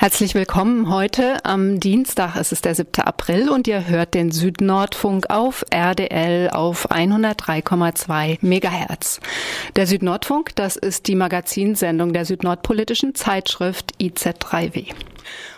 Herzlich willkommen heute am Dienstag, es ist der 7. April und ihr hört den Südnordfunk auf RDL auf 103,2 Megahertz. Der Südnordfunk, das ist die Magazinsendung der südnordpolitischen Zeitschrift IZ3W.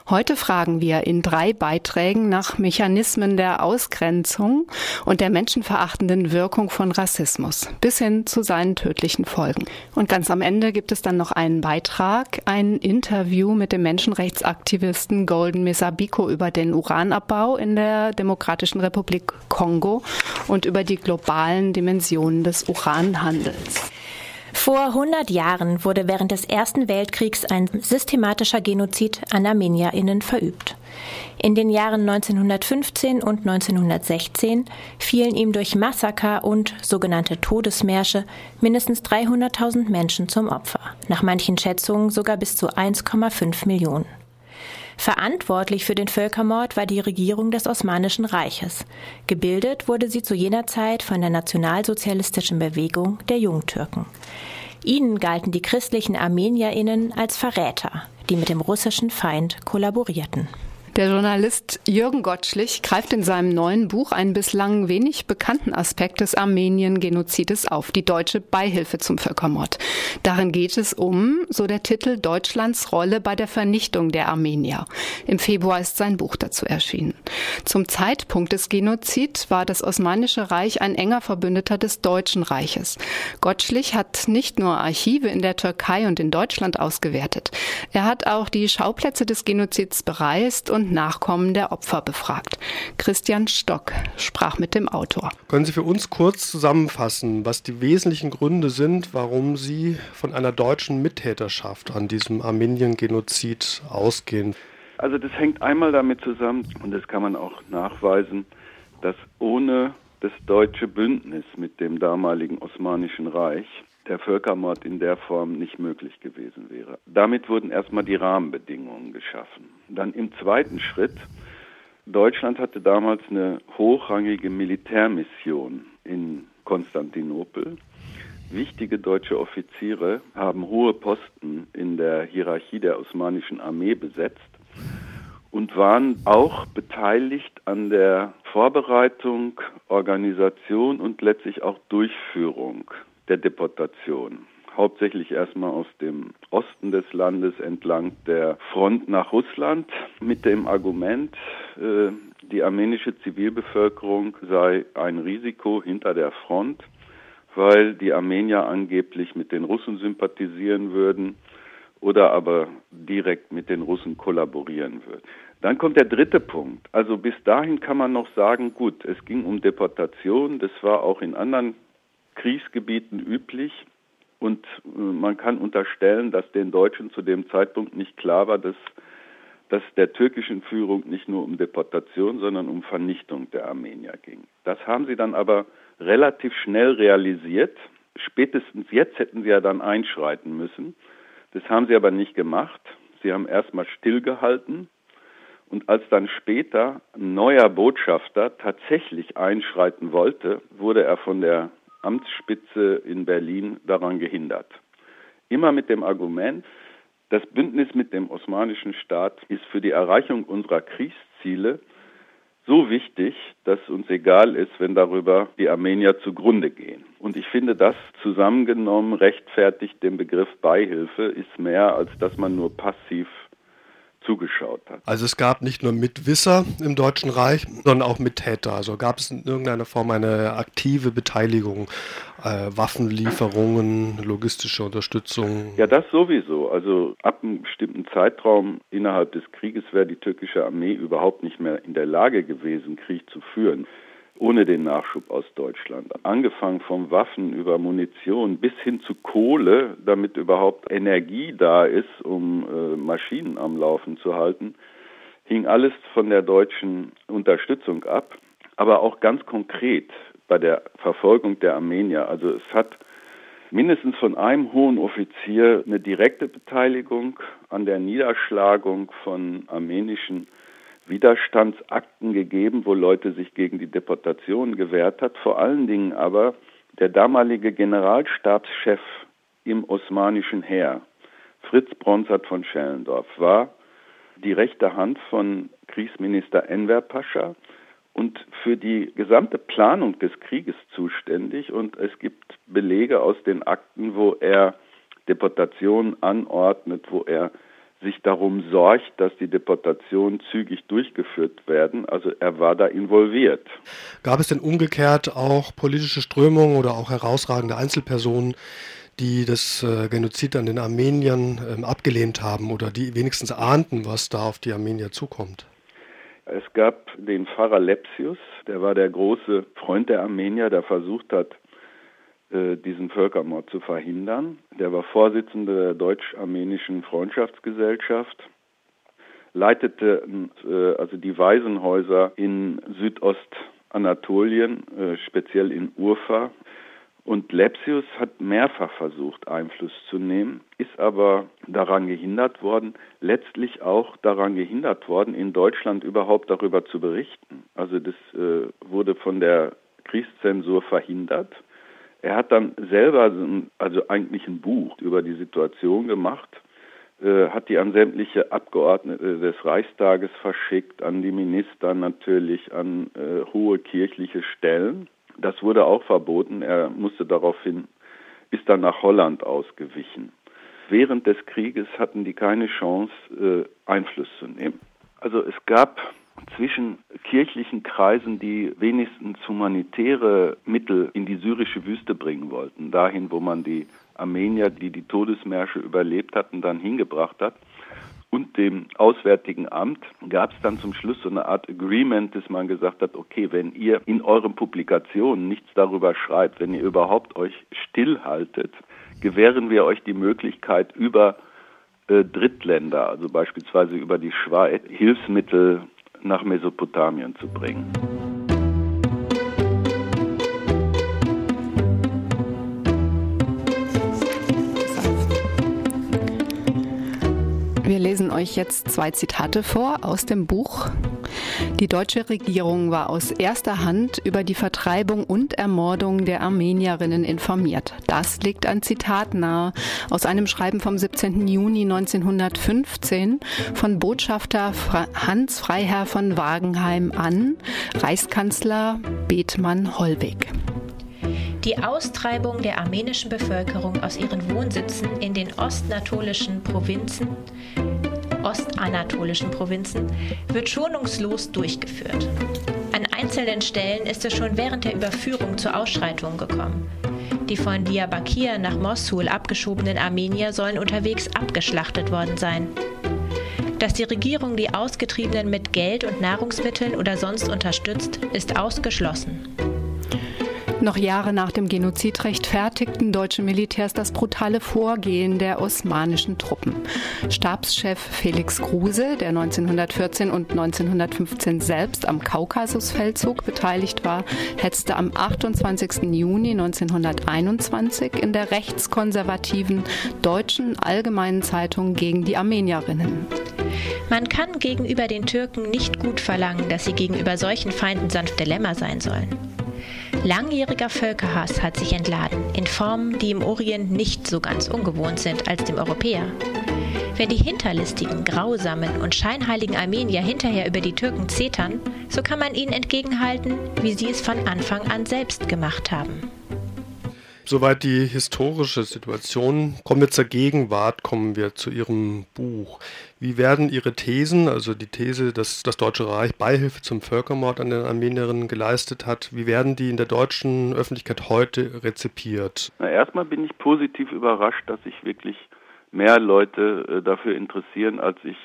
Heute fragen wir in drei Beiträgen nach Mechanismen der Ausgrenzung und der menschenverachtenden Wirkung von Rassismus bis hin zu seinen tödlichen Folgen. Und ganz am Ende gibt es dann noch einen Beitrag, ein Interview mit dem Menschenrechtsaktivisten Golden Mesabiko über den Uranabbau in der Demokratischen Republik Kongo und über die globalen Dimensionen des Uranhandels. Vor 100 Jahren wurde während des Ersten Weltkriegs ein systematischer Genozid an ArmenierInnen verübt. In den Jahren 1915 und 1916 fielen ihm durch Massaker und sogenannte Todesmärsche mindestens 300.000 Menschen zum Opfer, nach manchen Schätzungen sogar bis zu 1,5 Millionen. Verantwortlich für den Völkermord war die Regierung des Osmanischen Reiches. Gebildet wurde sie zu jener Zeit von der nationalsozialistischen Bewegung der Jungtürken. Ihnen galten die christlichen Armenierinnen als Verräter, die mit dem russischen Feind kollaborierten. Der Journalist Jürgen Gottschlich greift in seinem neuen Buch einen bislang wenig bekannten Aspekt des Armenien-Genozides auf, die deutsche Beihilfe zum Völkermord. Darin geht es um, so der Titel, Deutschlands Rolle bei der Vernichtung der Armenier. Im Februar ist sein Buch dazu erschienen. Zum Zeitpunkt des Genozids war das Osmanische Reich ein enger Verbündeter des Deutschen Reiches. Gottschlich hat nicht nur Archive in der Türkei und in Deutschland ausgewertet. Er hat auch die Schauplätze des Genozids bereist und und Nachkommen der Opfer befragt. Christian Stock sprach mit dem Autor. Können Sie für uns kurz zusammenfassen, was die wesentlichen Gründe sind, warum Sie von einer deutschen Mittäterschaft an diesem Armenien-Genozid ausgehen? Also das hängt einmal damit zusammen, und das kann man auch nachweisen, dass ohne das deutsche Bündnis mit dem damaligen Osmanischen Reich der Völkermord in der Form nicht möglich gewesen wäre. Damit wurden erstmal die Rahmenbedingungen geschaffen. Dann im zweiten Schritt, Deutschland hatte damals eine hochrangige Militärmission in Konstantinopel. Wichtige deutsche Offiziere haben hohe Posten in der Hierarchie der osmanischen Armee besetzt und waren auch beteiligt an der Vorbereitung, Organisation und letztlich auch Durchführung der Deportation. Hauptsächlich erstmal aus dem Osten des Landes entlang der Front nach Russland mit dem Argument, äh, die armenische Zivilbevölkerung sei ein Risiko hinter der Front, weil die Armenier angeblich mit den Russen sympathisieren würden oder aber direkt mit den Russen kollaborieren würden. Dann kommt der dritte Punkt. Also bis dahin kann man noch sagen, gut, es ging um Deportation, das war auch in anderen Kriegsgebieten üblich. Und äh, man kann unterstellen, dass den Deutschen zu dem Zeitpunkt nicht klar war, dass, dass der türkischen Führung nicht nur um Deportation, sondern um Vernichtung der Armenier ging. Das haben sie dann aber relativ schnell realisiert. Spätestens jetzt hätten sie ja dann einschreiten müssen. Das haben sie aber nicht gemacht. Sie haben erstmal stillgehalten. Und als dann später ein neuer Botschafter tatsächlich einschreiten wollte, wurde er von der Amtsspitze in Berlin daran gehindert. Immer mit dem Argument, das Bündnis mit dem osmanischen Staat ist für die Erreichung unserer Kriegsziele so wichtig, dass uns egal ist, wenn darüber die Armenier zugrunde gehen. Und ich finde, das zusammengenommen rechtfertigt den Begriff Beihilfe, ist mehr, als dass man nur passiv zugeschaut hat. Also es gab nicht nur Mitwisser im Deutschen Reich, sondern auch Mittäter. Also gab es in irgendeiner Form eine aktive Beteiligung, äh, Waffenlieferungen, logistische Unterstützung? Ja, das sowieso. Also ab einem bestimmten Zeitraum innerhalb des Krieges wäre die türkische Armee überhaupt nicht mehr in der Lage gewesen, Krieg zu führen ohne den Nachschub aus Deutschland. Angefangen von Waffen über Munition bis hin zu Kohle, damit überhaupt Energie da ist, um äh, Maschinen am Laufen zu halten, hing alles von der deutschen Unterstützung ab. Aber auch ganz konkret bei der Verfolgung der Armenier. Also es hat mindestens von einem hohen Offizier eine direkte Beteiligung an der Niederschlagung von armenischen Widerstandsakten gegeben, wo Leute sich gegen die Deportation gewehrt hat. Vor allen Dingen aber der damalige Generalstabschef im osmanischen Heer, Fritz Bronsart von Schellendorf, war die rechte Hand von Kriegsminister Enver Pascha und für die gesamte Planung des Krieges zuständig. Und es gibt Belege aus den Akten, wo er Deportationen anordnet, wo er sich darum sorgt, dass die Deportationen zügig durchgeführt werden. Also er war da involviert. Gab es denn umgekehrt auch politische Strömungen oder auch herausragende Einzelpersonen, die das äh, Genozid an den Armeniern ähm, abgelehnt haben oder die wenigstens ahnten, was da auf die Armenier zukommt? Es gab den Pfarrer Lepsius, der war der große Freund der Armenier, der versucht hat, diesen Völkermord zu verhindern. Der war Vorsitzender der deutsch-armenischen Freundschaftsgesellschaft, leitete äh, also die Waisenhäuser in Südostanatolien, äh, speziell in Urfa, und Lepsius hat mehrfach versucht, Einfluss zu nehmen, ist aber daran gehindert worden, letztlich auch daran gehindert worden, in Deutschland überhaupt darüber zu berichten. Also das äh, wurde von der Kriegszensur verhindert. Er hat dann selber also eigentlich ein Buch über die Situation gemacht, äh, hat die an sämtliche Abgeordnete des Reichstages verschickt, an die Minister natürlich, an äh, hohe kirchliche Stellen das wurde auch verboten. Er musste daraufhin, ist dann nach Holland ausgewichen. Während des Krieges hatten die keine Chance, äh, Einfluss zu nehmen. Also es gab zwischen kirchlichen Kreisen, die wenigstens humanitäre Mittel in die syrische Wüste bringen wollten, dahin, wo man die Armenier, die die Todesmärsche überlebt hatten, dann hingebracht hat, und dem Auswärtigen Amt gab es dann zum Schluss so eine Art Agreement, dass man gesagt hat, okay, wenn ihr in euren Publikationen nichts darüber schreibt, wenn ihr überhaupt euch stillhaltet, gewähren wir euch die Möglichkeit über äh, Drittländer, also beispielsweise über die Schweiz, Hilfsmittel nach Mesopotamien zu bringen. Euch jetzt zwei Zitate vor aus dem Buch. Die deutsche Regierung war aus erster Hand über die Vertreibung und Ermordung der Armenierinnen informiert. Das legt ein Zitat nahe aus einem Schreiben vom 17. Juni 1915 von Botschafter Hans Freiherr von Wagenheim an Reichskanzler Bethmann Hollweg. Die Austreibung der armenischen Bevölkerung aus ihren Wohnsitzen in den ostatolischen Provinzen, ostanatolischen Provinzen wird schonungslos durchgeführt. An einzelnen Stellen ist es schon während der Überführung zu Ausschreitungen gekommen. Die von Diyarbakir nach Mosul abgeschobenen Armenier sollen unterwegs abgeschlachtet worden sein. Dass die Regierung die Ausgetriebenen mit Geld und Nahrungsmitteln oder sonst unterstützt, ist ausgeschlossen. Noch Jahre nach dem Genozid rechtfertigten deutsche Militärs das brutale Vorgehen der osmanischen Truppen. Stabschef Felix Kruse, der 1914 und 1915 selbst am Kaukasusfeldzug beteiligt war, hetzte am 28. Juni 1921 in der rechtskonservativen Deutschen Allgemeinen Zeitung gegen die Armenierinnen. Man kann gegenüber den Türken nicht gut verlangen, dass sie gegenüber solchen Feinden sanfte Lämmer sein sollen. Langjähriger Völkerhass hat sich entladen, in Formen, die im Orient nicht so ganz ungewohnt sind als dem Europäer. Wenn die hinterlistigen, grausamen und scheinheiligen Armenier hinterher über die Türken zetern, so kann man ihnen entgegenhalten, wie sie es von Anfang an selbst gemacht haben. Soweit die historische Situation. Kommen wir zur Gegenwart, kommen wir zu Ihrem Buch. Wie werden Ihre Thesen, also die These, dass das Deutsche Reich Beihilfe zum Völkermord an den Armenierinnen geleistet hat, wie werden die in der deutschen Öffentlichkeit heute rezipiert? Na, erstmal bin ich positiv überrascht, dass sich wirklich mehr Leute äh, dafür interessieren, als ich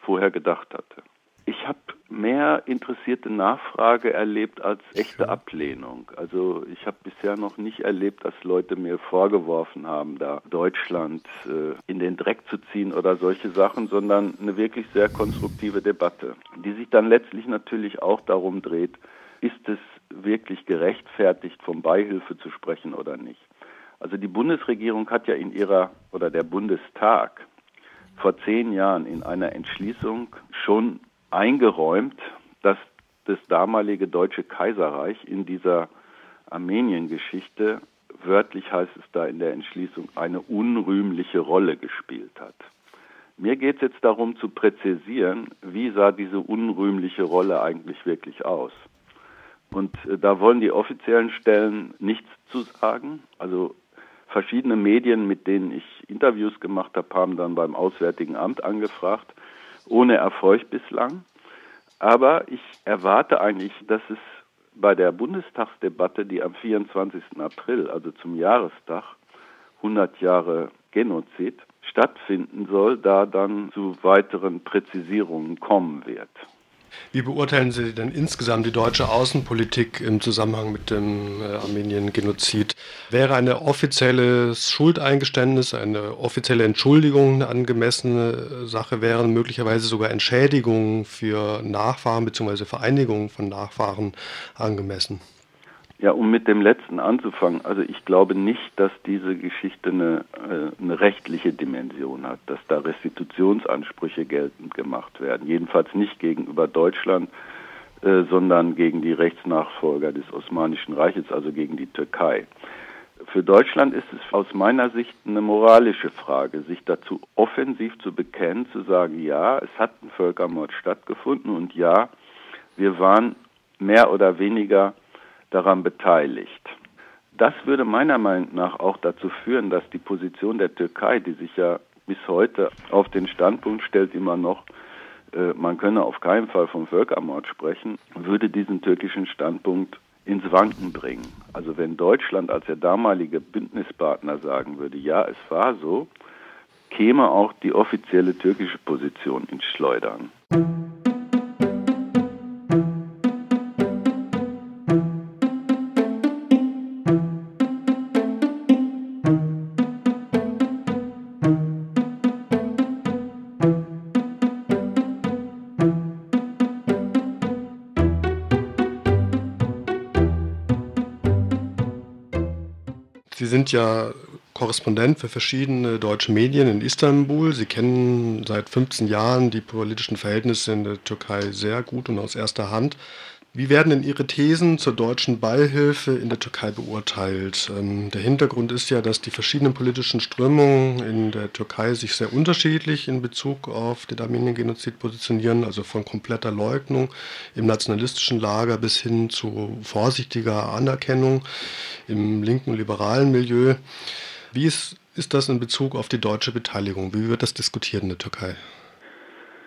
vorher gedacht hatte. Ich habe mehr interessierte Nachfrage erlebt als echte Ablehnung. Also ich habe bisher noch nicht erlebt, dass Leute mir vorgeworfen haben, da Deutschland äh, in den Dreck zu ziehen oder solche Sachen, sondern eine wirklich sehr konstruktive Debatte, die sich dann letztlich natürlich auch darum dreht, ist es wirklich gerechtfertigt, von Beihilfe zu sprechen oder nicht. Also die Bundesregierung hat ja in ihrer, oder der Bundestag, vor zehn Jahren in einer Entschließung schon eingeräumt, dass das damalige Deutsche Kaiserreich in dieser Armenien-Geschichte, wörtlich heißt es da in der Entschließung, eine unrühmliche Rolle gespielt hat. Mir geht es jetzt darum zu präzisieren, wie sah diese unrühmliche Rolle eigentlich wirklich aus. Und äh, da wollen die offiziellen Stellen nichts zu sagen. Also verschiedene Medien, mit denen ich Interviews gemacht habe, haben dann beim Auswärtigen Amt angefragt, ohne Erfolg bislang. Aber ich erwarte eigentlich, dass es bei der Bundestagsdebatte, die am 24. April, also zum Jahrestag, 100 Jahre Genozid, stattfinden soll, da dann zu weiteren Präzisierungen kommen wird. Wie beurteilen Sie denn insgesamt die deutsche Außenpolitik im Zusammenhang mit dem äh, Armenien-Genozid? Wäre eine offizielle Schuldeingeständnis, eine offizielle Entschuldigung eine angemessene Sache? Wären möglicherweise sogar Entschädigungen für Nachfahren bzw. Vereinigungen von Nachfahren angemessen? Ja, um mit dem letzten anzufangen, also ich glaube nicht, dass diese Geschichte eine, äh, eine rechtliche Dimension hat, dass da Restitutionsansprüche geltend gemacht werden. Jedenfalls nicht gegenüber Deutschland, äh, sondern gegen die Rechtsnachfolger des Osmanischen Reiches, also gegen die Türkei. Für Deutschland ist es aus meiner Sicht eine moralische Frage, sich dazu offensiv zu bekennen, zu sagen, ja, es hat ein Völkermord stattgefunden und ja, wir waren mehr oder weniger daran beteiligt. Das würde meiner Meinung nach auch dazu führen, dass die Position der Türkei, die sich ja bis heute auf den Standpunkt stellt, immer noch, äh, man könne auf keinen Fall vom Völkermord sprechen, würde diesen türkischen Standpunkt ins Wanken bringen. Also wenn Deutschland als der damalige Bündnispartner sagen würde, ja, es war so, käme auch die offizielle türkische Position ins Schleudern. Sind ja Korrespondent für verschiedene deutsche Medien in Istanbul. Sie kennen seit 15 Jahren die politischen Verhältnisse in der Türkei sehr gut und aus erster Hand. Wie werden denn Ihre Thesen zur deutschen Beihilfe in der Türkei beurteilt? Ähm, der Hintergrund ist ja, dass die verschiedenen politischen Strömungen in der Türkei sich sehr unterschiedlich in Bezug auf den Armenien-Genozid positionieren, also von kompletter Leugnung im nationalistischen Lager bis hin zu vorsichtiger Anerkennung im linken liberalen Milieu. Wie ist, ist das in Bezug auf die deutsche Beteiligung? Wie wird das diskutiert in der Türkei?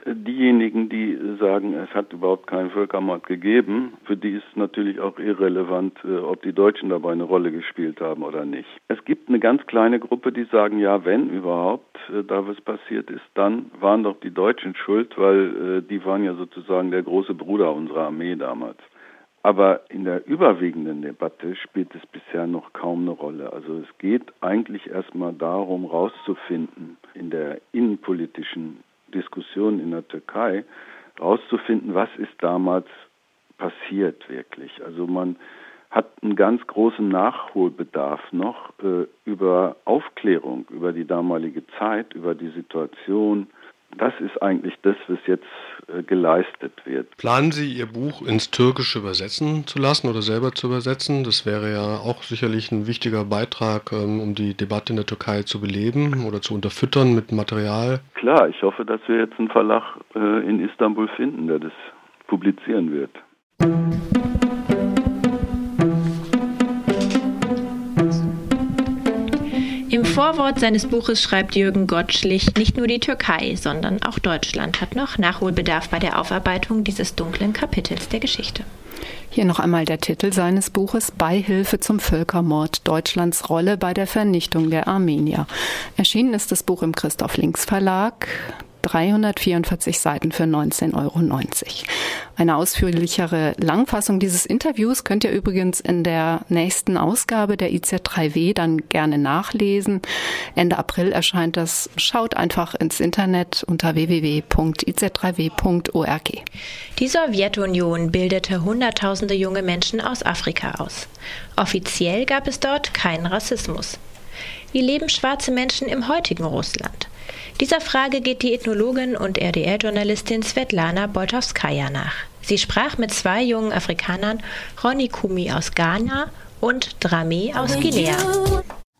Diejenigen, die sagen, es hat überhaupt keinen Völkermord gegeben, für die ist natürlich auch irrelevant, äh, ob die Deutschen dabei eine Rolle gespielt haben oder nicht. Es gibt eine ganz kleine Gruppe, die sagen, ja, wenn überhaupt äh, da was passiert ist, dann waren doch die Deutschen schuld, weil äh, die waren ja sozusagen der große Bruder unserer Armee damals. Aber in der überwiegenden Debatte spielt es bisher noch kaum eine Rolle. Also es geht eigentlich erstmal darum, herauszufinden in der innenpolitischen Diskussionen in der Türkei, herauszufinden, was ist damals passiert wirklich. Also man hat einen ganz großen Nachholbedarf noch äh, über Aufklärung, über die damalige Zeit, über die Situation, das ist eigentlich das, was jetzt äh, geleistet wird. Planen Sie Ihr Buch ins Türkische übersetzen zu lassen oder selber zu übersetzen? Das wäre ja auch sicherlich ein wichtiger Beitrag, ähm, um die Debatte in der Türkei zu beleben oder zu unterfüttern mit Material. Klar, ich hoffe, dass wir jetzt einen Verlag äh, in Istanbul finden, der das publizieren wird. Vorwort seines Buches schreibt Jürgen Gottschlich, nicht nur die Türkei, sondern auch Deutschland hat noch Nachholbedarf bei der Aufarbeitung dieses dunklen Kapitels der Geschichte. Hier noch einmal der Titel seines Buches Beihilfe zum Völkermord Deutschlands Rolle bei der Vernichtung der Armenier. Erschienen ist das Buch im Christoph Links Verlag. 344 Seiten für 19,90 Euro. Eine ausführlichere Langfassung dieses Interviews könnt ihr übrigens in der nächsten Ausgabe der IZ3W dann gerne nachlesen. Ende April erscheint das. Schaut einfach ins Internet unter www.iz3w.org. Die Sowjetunion bildete Hunderttausende junge Menschen aus Afrika aus. Offiziell gab es dort keinen Rassismus. Wie leben schwarze Menschen im heutigen Russland? Dieser Frage geht die Ethnologin und RDL-Journalistin Svetlana Boltowskaja nach. Sie sprach mit zwei jungen Afrikanern, Ronny Kumi aus Ghana und Drame aus Guinea.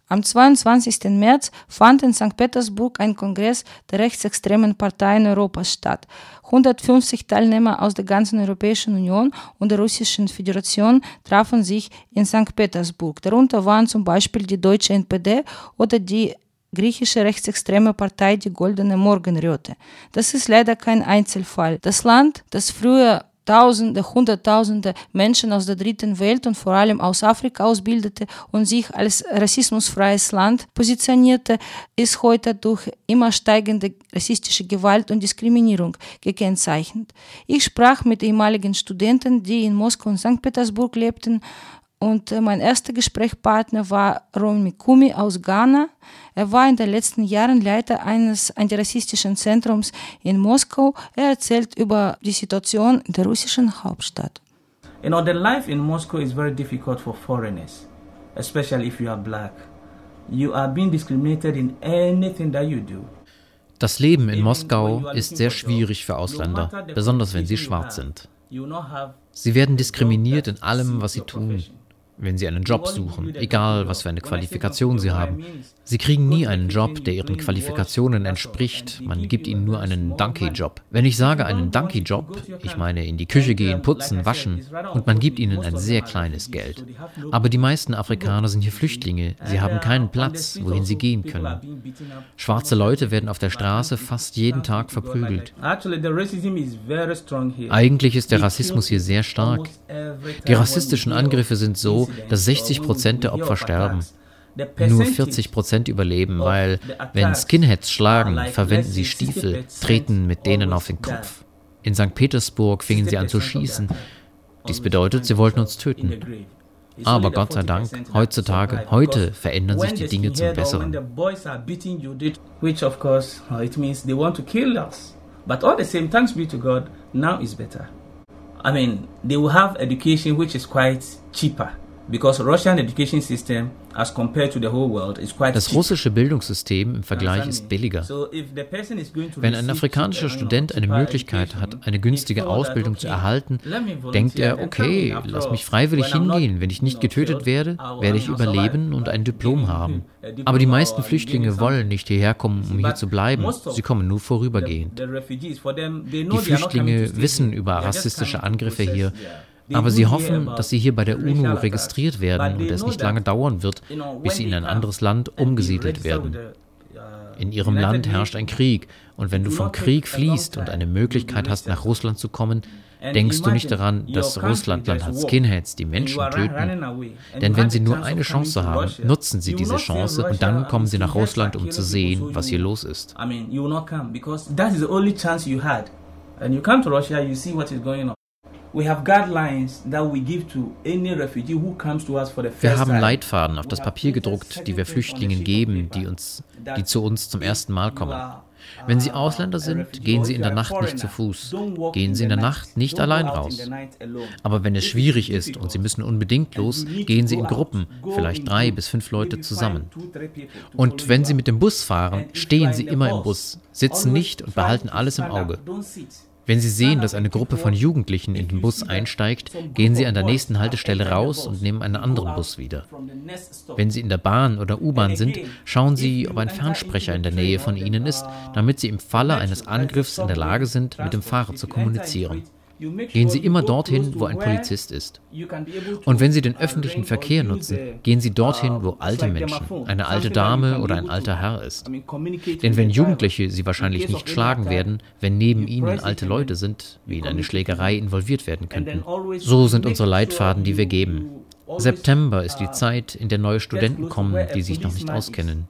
Am 22. März fand in St. Petersburg ein Kongress der rechtsextremen Parteien Europas statt. 150 Teilnehmer aus der ganzen Europäischen Union und der Russischen Föderation trafen sich in St. Petersburg. Darunter waren zum Beispiel die deutsche NPD oder die griechische rechtsextreme Partei die Goldene Morgenröte. Das ist leider kein Einzelfall. Das Land, das früher Tausende, Hunderttausende Menschen aus der dritten Welt und vor allem aus Afrika ausbildete und sich als rassismusfreies Land positionierte, ist heute durch immer steigende rassistische Gewalt und Diskriminierung gekennzeichnet. Ich sprach mit ehemaligen Studenten, die in Moskau und St. Petersburg lebten und äh, mein erster Gesprächspartner war Romy Kumi aus Ghana. Er war in den letzten Jahren Leiter eines antirassistischen Zentrums in Moskau. Er erzählt über die Situation in der russischen Hauptstadt. You know, the life in Moscow is very difficult for foreigners, especially if you are black. You are being discriminated in anything that you do. Das Leben in Moskau ist sehr schwierig für Ausländer, besonders wenn sie schwarz sind. Sie werden diskriminiert in allem, was sie tun wenn sie einen Job suchen, egal was für eine Qualifikation sie haben. Sie kriegen nie einen Job, der ihren Qualifikationen entspricht. Man gibt ihnen nur einen Donkey-Job. Wenn ich sage einen Donkey-Job, ich meine in die Küche gehen, putzen, waschen und man gibt ihnen ein sehr kleines Geld. Aber die meisten Afrikaner sind hier Flüchtlinge. Sie haben keinen Platz, wohin sie gehen können. Schwarze Leute werden auf der Straße fast jeden Tag verprügelt. Eigentlich ist der Rassismus hier sehr stark. Die rassistischen Angriffe sind so, dass 60 Prozent der Opfer sterben. Nur 40 Prozent überleben, weil, wenn Skinheads schlagen, verwenden sie Stiefel, treten mit denen auf den Kopf. In St. Petersburg fingen sie an zu schießen. Dies bedeutet, sie wollten uns töten. Aber Gott sei Dank, heutzutage, heute verändern sich die Dinge zum Besseren. But all the same, thanks be to God, now is better. I mean, they will have education which is quite cheaper. Das russische Bildungssystem im Vergleich ist billiger. Wenn ein afrikanischer Student eine Möglichkeit hat, eine günstige Ausbildung zu erhalten, denkt er, okay, lass mich freiwillig hingehen. Wenn ich nicht getötet werde, werde ich überleben und ein Diplom haben. Aber die meisten Flüchtlinge wollen nicht hierher kommen, um hier zu bleiben. Sie kommen nur vorübergehend. Die Flüchtlinge wissen über rassistische Angriffe hier. Aber sie hoffen, dass sie hier bei der UNO registriert werden und es nicht lange dauern wird, bis sie in ein anderes Land umgesiedelt werden. In ihrem Land herrscht ein Krieg und wenn du vom Krieg fliehst und eine Möglichkeit hast, nach Russland zu kommen, denkst du nicht daran, dass Russlandland hat Skinheads, die Menschen töten. Denn wenn sie nur eine Chance haben, nutzen sie diese Chance und dann kommen sie nach Russland, um zu sehen, was hier los ist. And you come to Russia, you see what is going. Wir haben Leitfaden auf das Papier gedruckt, die wir Flüchtlingen geben, die, uns, die zu uns zum ersten Mal kommen. Wenn sie Ausländer sind, gehen sie in der Nacht nicht zu Fuß. Gehen sie in der Nacht nicht allein raus. Aber wenn es schwierig ist und sie müssen unbedingt los, gehen sie in Gruppen, vielleicht drei bis fünf Leute zusammen. Und wenn sie mit dem Bus fahren, stehen sie immer im Bus, sitzen nicht und behalten alles im Auge. Wenn Sie sehen, dass eine Gruppe von Jugendlichen in den Bus einsteigt, gehen Sie an der nächsten Haltestelle raus und nehmen einen anderen Bus wieder. Wenn Sie in der Bahn oder U-Bahn sind, schauen Sie, ob ein Fernsprecher in der Nähe von Ihnen ist, damit Sie im Falle eines Angriffs in der Lage sind, mit dem Fahrer zu kommunizieren. Gehen Sie immer dorthin, wo ein Polizist ist. Und wenn Sie den öffentlichen Verkehr nutzen, gehen Sie dorthin, wo alte Menschen, eine alte Dame oder ein alter Herr ist. Denn wenn Jugendliche Sie wahrscheinlich nicht schlagen werden, wenn neben ihnen alte Leute sind, wie in eine Schlägerei involviert werden könnten. So sind unsere Leitfaden, die wir geben. September ist die Zeit, in der neue Studenten kommen, die sich noch nicht auskennen.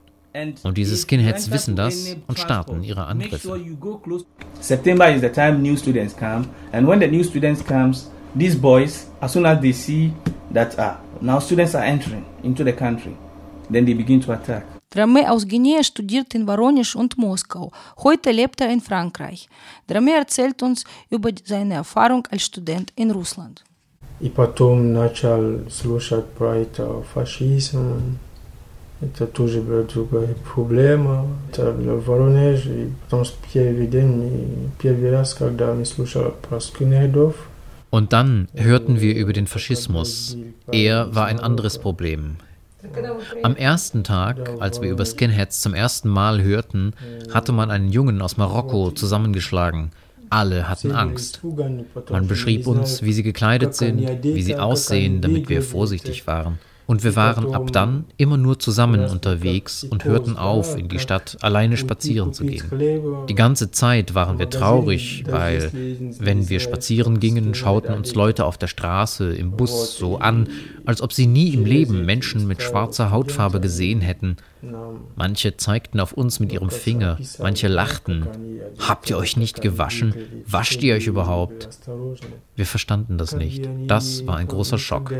Und diese Skinheads wissen das und starten ihre Angriffe. September is the time new students come and when the new students comes these boys as soon as they see that ah, now students are entering into the country then they begin to attack. Drame aus Guinea studiert in Voronezh und Moskau. Heute lebt er in Frankreich. Drame erzählt uns über seine Erfahrung als Student in Russland. И потом начал слушать про это фашизм, Это тоже было другая проблема. Это было в Воронеже. И потом с первый день, первый раз, когда мы слушали про скинхедов, Und dann hörten wir über den Faschismus. Er war ein anderes Problem. Am ersten Tag, als wir über Skinheads zum ersten Mal hörten, hatte man einen Jungen aus Marokko zusammengeschlagen. Alle hatten Angst. Man beschrieb uns, wie sie gekleidet sind, wie sie aussehen, damit wir vorsichtig waren. Und wir waren ab dann immer nur zusammen unterwegs und hörten auf, in die Stadt alleine spazieren zu gehen. Die ganze Zeit waren wir traurig, weil, wenn wir spazieren gingen, schauten uns Leute auf der Straße, im Bus so an, als ob sie nie im Leben Menschen mit schwarzer Hautfarbe gesehen hätten. Manche zeigten auf uns mit ihrem Finger, manche lachten. Habt ihr euch nicht gewaschen? Wascht ihr euch überhaupt? Wir verstanden das nicht. Das war ein großer Schock.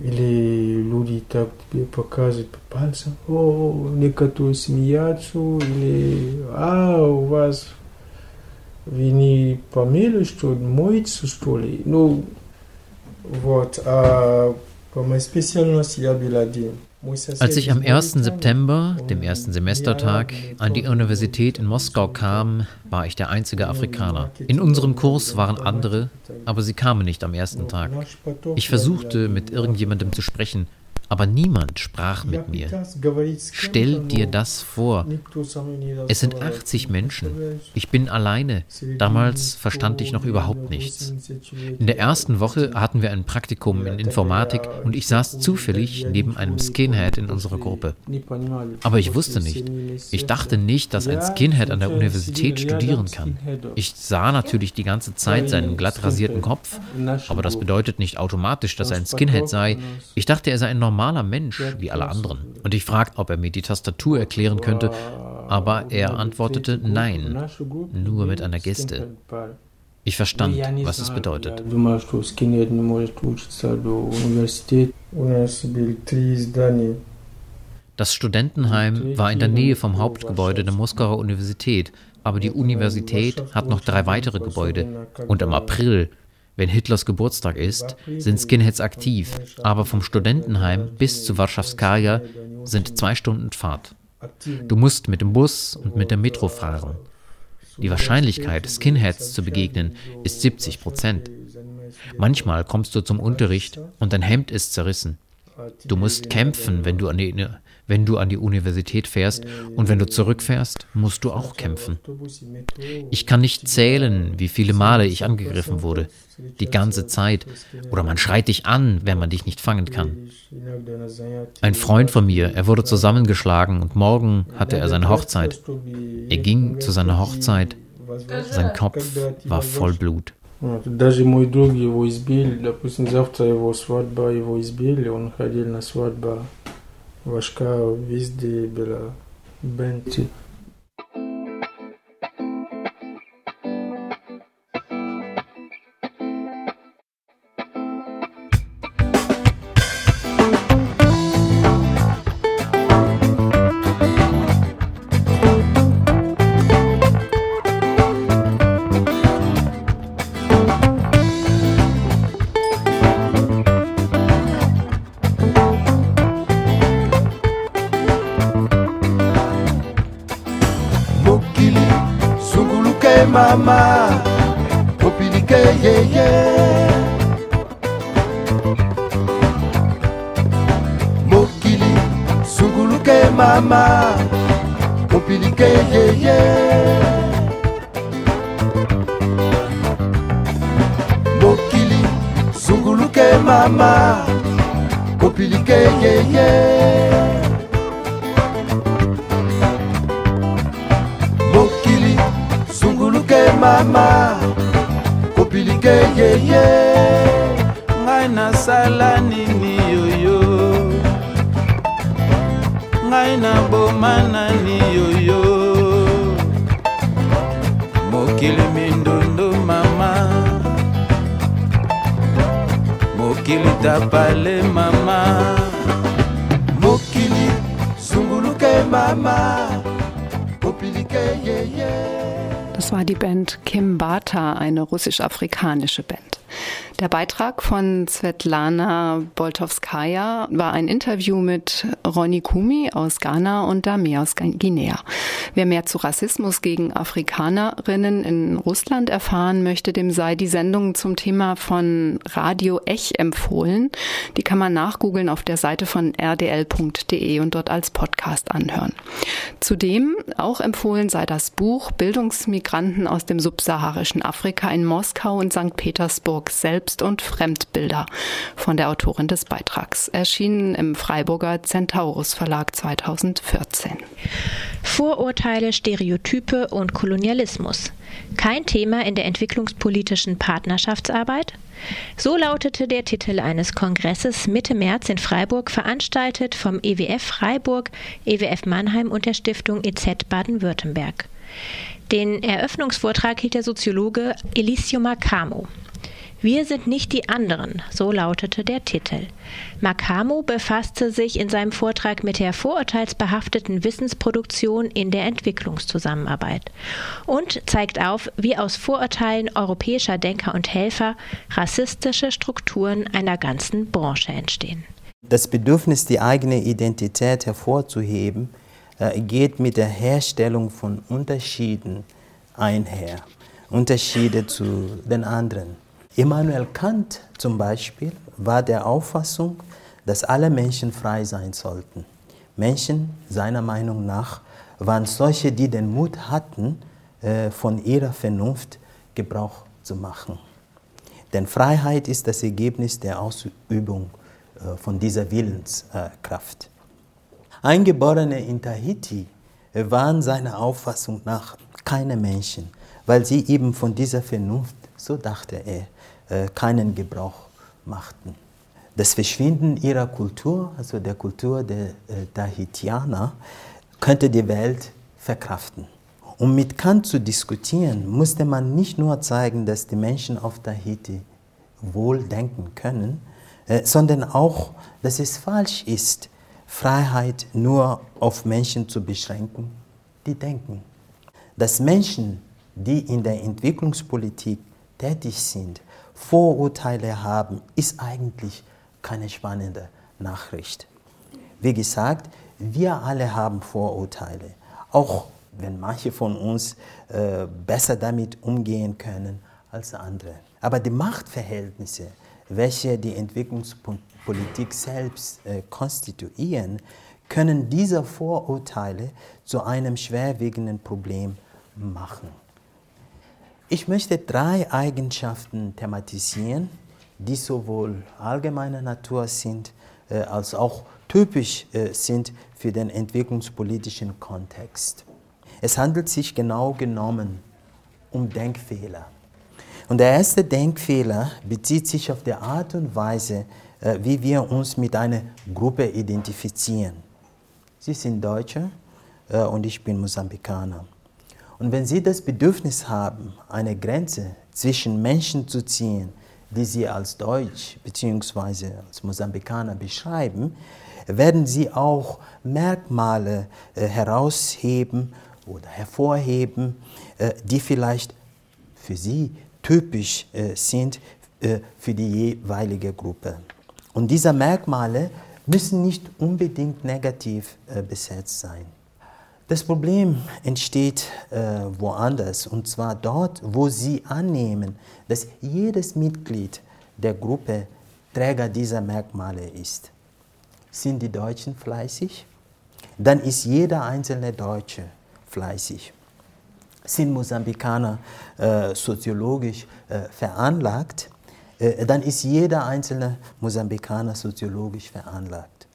Или люди так тебе показывают по пальцам, о, некоторые смеются, или, а, у вас вы не помыли, что моется, что ли? Ну, вот, а als ich am 1. September, dem ersten Semestertag, an die Universität in Moskau kam, war ich der einzige Afrikaner. In unserem Kurs waren andere, aber sie kamen nicht am ersten Tag. Ich versuchte, mit irgendjemandem zu sprechen, aber niemand sprach mit mir. Stell dir das vor. Es sind 80 Menschen. Ich bin alleine. Damals verstand ich noch überhaupt nichts. In der ersten Woche hatten wir ein Praktikum in Informatik und ich saß zufällig neben einem Skinhead in unserer Gruppe. Aber ich wusste nicht. Ich dachte nicht, dass ein Skinhead an der Universität studieren kann. Ich sah natürlich die ganze Zeit seinen glatt rasierten Kopf, aber das bedeutet nicht automatisch, dass er ein Skinhead sei. Ich dachte, er sei ein normaler normaler Mensch wie alle anderen. Und ich fragte, ob er mir die Tastatur erklären könnte, aber er antwortete nein, nur mit einer Geste. Ich verstand, was es bedeutet. Das Studentenheim war in der Nähe vom Hauptgebäude der Moskauer Universität, aber die Universität hat noch drei weitere Gebäude. Und im April wenn Hitlers Geburtstag ist, sind Skinheads aktiv, aber vom Studentenheim bis zu Warschawskaja sind zwei Stunden Fahrt. Du musst mit dem Bus und mit der Metro fahren. Die Wahrscheinlichkeit, Skinheads zu begegnen, ist 70 Prozent. Manchmal kommst du zum Unterricht und dein Hemd ist zerrissen. Du musst kämpfen, wenn du an die wenn du an die Universität fährst und wenn du zurückfährst, musst du auch kämpfen. Ich kann nicht zählen, wie viele Male ich angegriffen wurde. Die ganze Zeit. Oder man schreit dich an, wenn man dich nicht fangen kann. Ein Freund von mir, er wurde zusammengeschlagen und morgen hatte er seine Hochzeit. Er ging zu seiner Hochzeit. Sein Kopf war voll Blut. Даже мой друг его избили, допустим, завтра его свадьба, его избили, он ходил на свадьбу. важка везде біля бенті. Mama opilike yeye mokili sunguluke mama opilike yeye mama kopilike yeye ngai nasala nini ngai naboma nani yoyo mokili mindondo mama. Mokili tapale mama. Mokili zunguluke mama. Kopilike yeye Das war die Band Kimbata, eine russisch-afrikanische Band. Der Beitrag von Svetlana Boltowskaja war ein Interview mit Ronny Kumi aus Ghana und Dami aus Guinea. Wer mehr zu Rassismus gegen Afrikanerinnen in Russland erfahren möchte, dem sei die Sendung zum Thema von Radio Ech empfohlen. Die kann man nachgoogeln auf der Seite von rdl.de und dort als Podcast anhören. Zudem auch empfohlen sei das Buch Bildungsmigranten aus dem subsaharischen Afrika in Moskau und St. Petersburg selbst selbst- und Fremdbilder von der Autorin des Beitrags, erschienen im Freiburger Centaurus Verlag 2014. Vorurteile, Stereotype und Kolonialismus. Kein Thema in der entwicklungspolitischen Partnerschaftsarbeit? So lautete der Titel eines Kongresses Mitte März in Freiburg, veranstaltet vom EWF Freiburg, EWF Mannheim und der Stiftung EZ Baden-Württemberg. Den Eröffnungsvortrag hielt der Soziologe Elisio Macamo. Wir sind nicht die anderen, so lautete der Titel. Makamo befasste sich in seinem Vortrag mit der vorurteilsbehafteten Wissensproduktion in der Entwicklungszusammenarbeit und zeigt auf, wie aus Vorurteilen europäischer Denker und Helfer rassistische Strukturen einer ganzen Branche entstehen. Das Bedürfnis, die eigene Identität hervorzuheben, äh, geht mit der Herstellung von Unterschieden einher. Unterschiede zu den anderen. Immanuel Kant zum Beispiel war der Auffassung, dass alle Menschen frei sein sollten. Menschen, seiner Meinung nach, waren solche, die den Mut hatten, äh, von ihrer Vernunft Gebrauch zu machen. Denn Freiheit ist das Ergebnis der Ausübung äh, von dieser Willenskraft. Eingeborene in Tahiti äh, waren seiner Auffassung nach keine Menschen, weil sie eben von dieser Vernunft, so dachte er, äh, keinen Gebrauch machten. Das Verschwinden ihrer Kultur, also der Kultur der äh, Tahitianer, könnte die Welt verkraften. Um mit Kant zu diskutieren, musste man nicht nur zeigen, dass die Menschen auf Tahiti wohl denken können, äh, sondern auch, dass es falsch ist, Freiheit nur auf Menschen zu beschränken, die denken. Dass Menschen, die in der Entwicklungspolitik tätig sind, Vorurteile haben, ist eigentlich keine spannende Nachricht. Wie gesagt, wir alle haben Vorurteile, auch wenn manche von uns äh, besser damit umgehen können als andere. Aber die Machtverhältnisse, welche die Entwicklungspolitik selbst äh, konstituieren, können diese Vorurteile zu einem schwerwiegenden Problem machen. Ich möchte drei Eigenschaften thematisieren, die sowohl allgemeiner Natur sind, äh, als auch typisch äh, sind für den entwicklungspolitischen Kontext. Es handelt sich genau genommen um Denkfehler. Und der erste Denkfehler bezieht sich auf die Art und Weise, äh, wie wir uns mit einer Gruppe identifizieren. Sie sind Deutsche und ich bin Mosambikaner. Und wenn Sie das Bedürfnis haben, eine Grenze zwischen Menschen zu ziehen, die Sie als Deutsch bzw. als Mosambikaner beschreiben, werden Sie auch Merkmale äh, herausheben oder hervorheben, äh, die vielleicht für Sie typisch äh, sind äh, für die jeweilige Gruppe. Und diese Merkmale müssen nicht unbedingt negativ äh, besetzt sein. Das Problem entsteht äh, woanders, und zwar dort, wo Sie annehmen, dass jedes Mitglied der Gruppe Träger dieser Merkmale ist. Sind die Deutschen fleißig? Dann ist jeder einzelne Deutsche fleißig. Sind Mosambikaner äh, soziologisch äh, veranlagt? Äh, dann ist jeder einzelne Mosambikaner soziologisch veranlagt.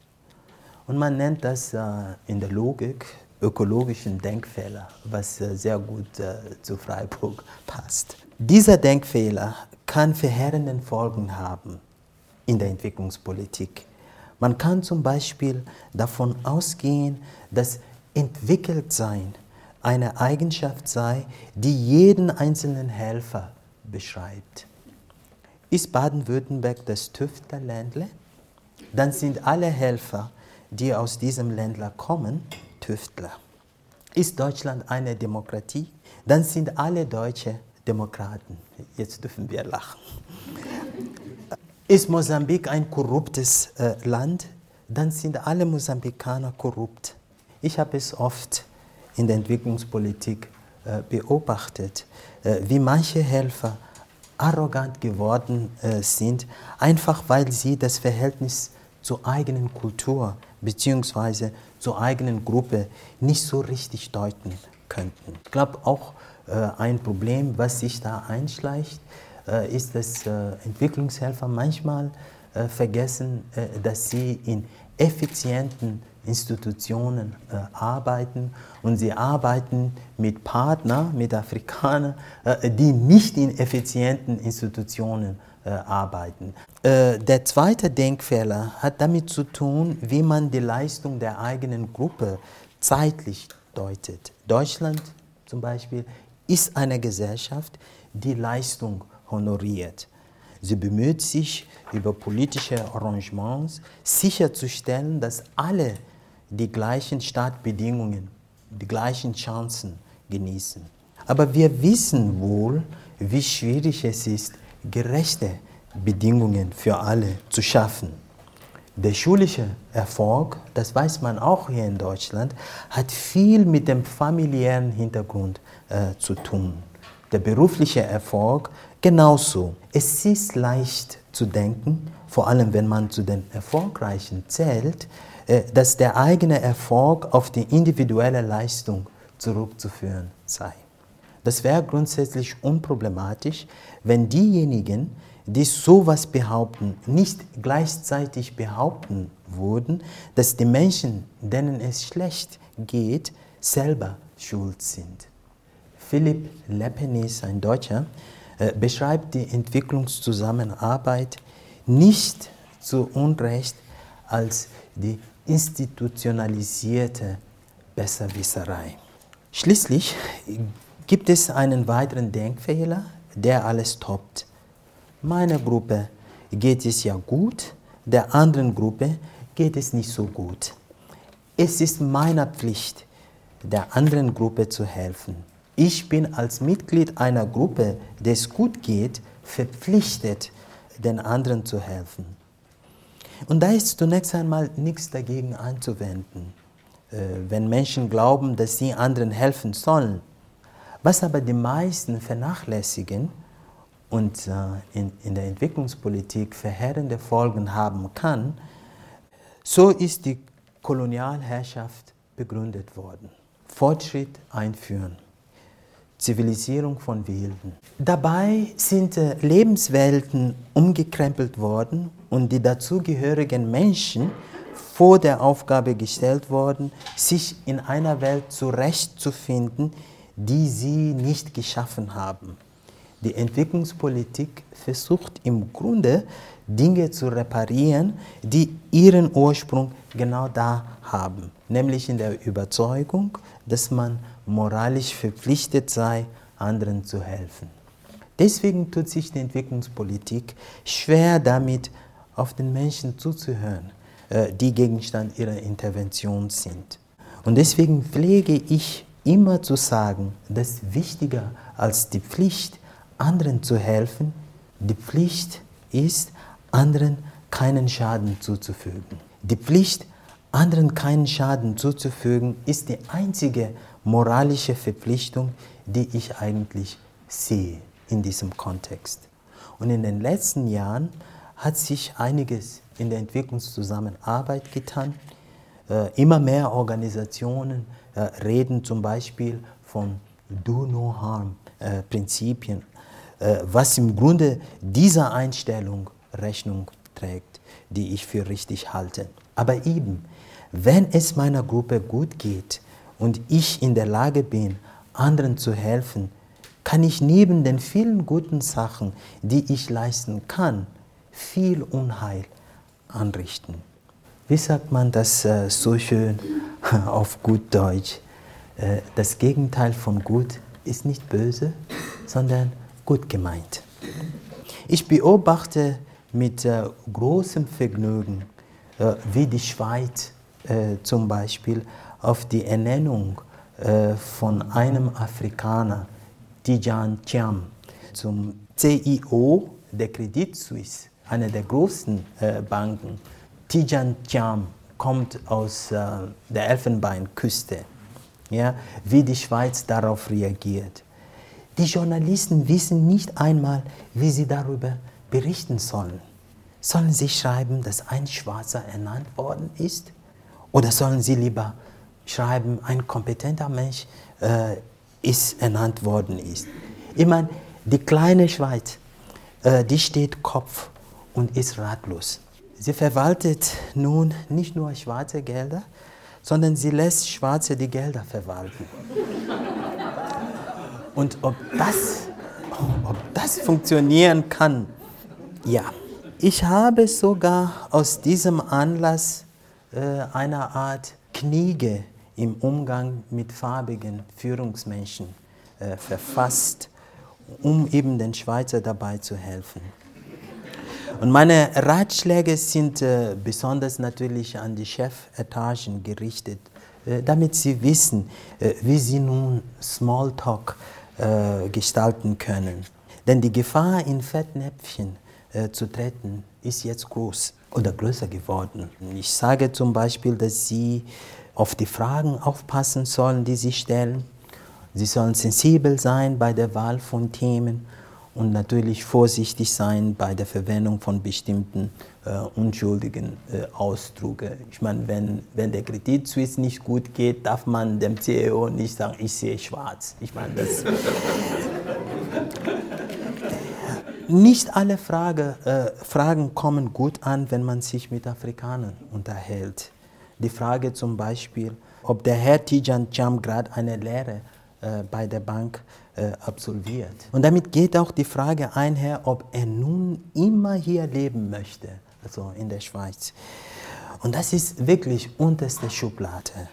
Und man nennt das äh, in der Logik ökologischen Denkfehler, was äh, sehr gut äh, zu Freiburg passt. Dieser Denkfehler kann verheerende Folgen haben in der Entwicklungspolitik. Man kann zum Beispiel davon ausgehen, dass Entwickeltsein eine Eigenschaft sei, die jeden einzelnen Helfer beschreibt. Ist Baden-Württemberg das Tüftlerländle? Dann sind alle Helfer, die aus diesem Ländler kommen, Tüftler. Ist Deutschland eine Demokratie? Dann sind alle Deutsche Demokraten. Jetzt dürfen wir lachen. Ist Mosambik ein korruptes äh, Land? Dann sind alle Mosambikaner korrupt. Ich habe es oft in der Entwicklungspolitik äh, beobachtet, äh, wie manche Helfer arrogant geworden äh, sind, einfach weil sie das Verhältnis zur eigenen Kultur bzw. zur eigenen Gruppe nicht so richtig deuten könnten. Ich glaube auch äh, ein Problem, was sich da einschleicht, äh, ist, dass äh, Entwicklungshelfer manchmal vergessen, dass sie in effizienten Institutionen äh, arbeiten und sie arbeiten mit Partnern, mit Afrikanern, äh, die nicht in effizienten Institutionen äh, arbeiten. der zweite Denkfehler hat damit zu tun, wie man die Leistung der eigenen Gruppe zeitlich deutet. Deutschland zum Beispiel ist eine Gesellschaft, die Leistung honoriert. Sie bemüht sich, über politische Arrangements sicherzustellen, dass alle die gleichen Startbedingungen, die gleichen Chancen genießen. Aber wir wissen wohl, wie schwierig es ist, gerechte Bedingungen für alle zu schaffen. Der schulische Erfolg, das weiß man auch hier in Deutschland, hat viel mit dem familiären Hintergrund äh, zu tun. Der berufliche Erfolg genauso. Es ist leicht zu denken, vor allem wenn man zu den Erfolgreichen zählt, äh, dass der eigene Erfolg auf die individuelle Leistung zurückzuführen sei. Das wäre grundsätzlich unproblematisch, wenn diejenigen, die sowas behaupten, nicht gleichzeitig behaupten würden, dass die Menschen, denen es schlecht geht, selber schuld sind. Philipp Lepenis, ein Deutscher, äh, beschreibt die Entwicklungszusammenarbeit nicht zu Unrecht als die institutionalisierte Besserwisserei. Schließlich gibt es einen weiteren Denkfehler, der alles toppt. Meiner Gruppe geht es ja gut, der anderen Gruppe geht es nicht so gut. Es ist meine Pflicht, der anderen Gruppe zu helfen. Ich bin als Mitglied einer Gruppe, der es gut geht, verpflichtet, den anderen zu helfen. Und da ist zunächst einmal nichts dagegen einzuwenden, äh, wenn Menschen glauben, dass sie anderen helfen sollen. Was aber die meisten vernachlässigen und äh, in, der Entwicklungspolitik verheerende Folgen haben kann, so ist die Kolonialherrschaft begründet worden. Fortschritt einführen. Zivilisierung von Wilden. Dabei sind äh, Lebenswelten umgekrempelt worden und die dazugehörigen Menschen vor der Aufgabe gestellt worden, sich in einer Welt zurechtzufinden, die sie nicht geschaffen haben. Die Entwicklungspolitik versucht im Grunde Dinge zu reparieren, die ihren Ursprung genau da haben, nämlich in der Überzeugung, dass man moralisch verpflichtet sei, anderen zu helfen. Deswegen tut sich die Entwicklungspolitik schwer damit, auf den Menschen zuzuhören, äh, die Gegenstand ihrer Intervention sind. Und deswegen pflege ich immer zu sagen, dass wichtiger als die Pflicht, anderen zu helfen, die Pflicht ist, anderen keinen Schaden zuzufügen. Die Pflicht, anderen keinen Schaden zuzufügen, ist die einzige moralische Verpflichtung, die ich eigentlich sehe in diesem Kontext. Und in den letzten Jahren hat sich einiges in der Entwicklungszusammenarbeit getan. Äh, immer mehr Organisationen reden zum Beispiel von Do No Harm äh, Prinzipien, äh, was im Grunde dieser Einstellung Rechnung trägt, die ich für richtig halte. Aber eben, wenn es meiner Gruppe gut geht, und ich in der Lage bin, anderen zu helfen, kann ich neben den vielen guten Sachen, die ich leisten kann, viel Unheil anrichten. Wie sagt man das äh, so schön auf gut Deutsch? Äh, das Gegenteil von gut ist nicht böse, sondern gut gemeint. Ich beobachte mit äh, großem Vergnügen, äh, wie die Schweiz äh, zum Beispiel auf die Ernennung äh, von einem Afrikaner, Tijan Chiam, zum CIO der Credit Suisse eine der größten äh, Banken, Tijan Jam, kommt aus äh, der Elfenbeinküste. Ja, wie die Schweiz darauf reagiert. Die Journalisten wissen nicht einmal, wie sie darüber berichten sollen. Sollen sie schreiben, dass ein Schwarzer ernannt worden ist? Oder sollen sie lieber schreiben, ein kompetenter Mensch äh, ist ernannt worden ist? Ich meine, die kleine Schweiz, äh, die steht Kopf und ist ratlos. Sie verwaltet nun nicht nur schwarze Gelder, sondern sie lässt Schwarze die Gelder verwalten. Und ob das, ob das funktionieren kann, ja. Ich habe sogar aus diesem Anlass äh, eine Art Kniege im Umgang mit farbigen Führungsmenschen äh, verfasst, um eben den Schweizer dabei zu helfen. Und meine Ratschläge sind äh, besonders natürlich an die Chefetagen gerichtet, äh, damit sie wissen, äh, wie sie nun Smalltalk äh, gestalten können. Denn die Gefahr, in Fettnäpfchen äh, zu treten, ist jetzt groß oder größer geworden. Ich sage zum Beispiel, dass sie auf die Fragen aufpassen sollen, die sie stellen. Sie sollen sensibel sein bei der Wahl von Themen und natürlich vorsichtig sein bei der Verwendung von bestimmten äh, unschuldigen äh, Ausdrücken. Ich meine, wenn, wenn der Kredit Suisse nicht gut geht, darf man dem CEO nicht sagen, ich sehe schwarz. Ich meine, das. nicht alle Frage, äh, Fragen kommen gut an, wenn man sich mit Afrikanern unterhält. Die Frage zum Beispiel, ob der Herr Tijan Cham gerade eine Lehre äh, bei der Bank äh, absolviert. Und damit geht auch die Frage einher, ob er nun immer hier leben möchte, also in der Schweiz. Und das ist wirklich unterste Schublade.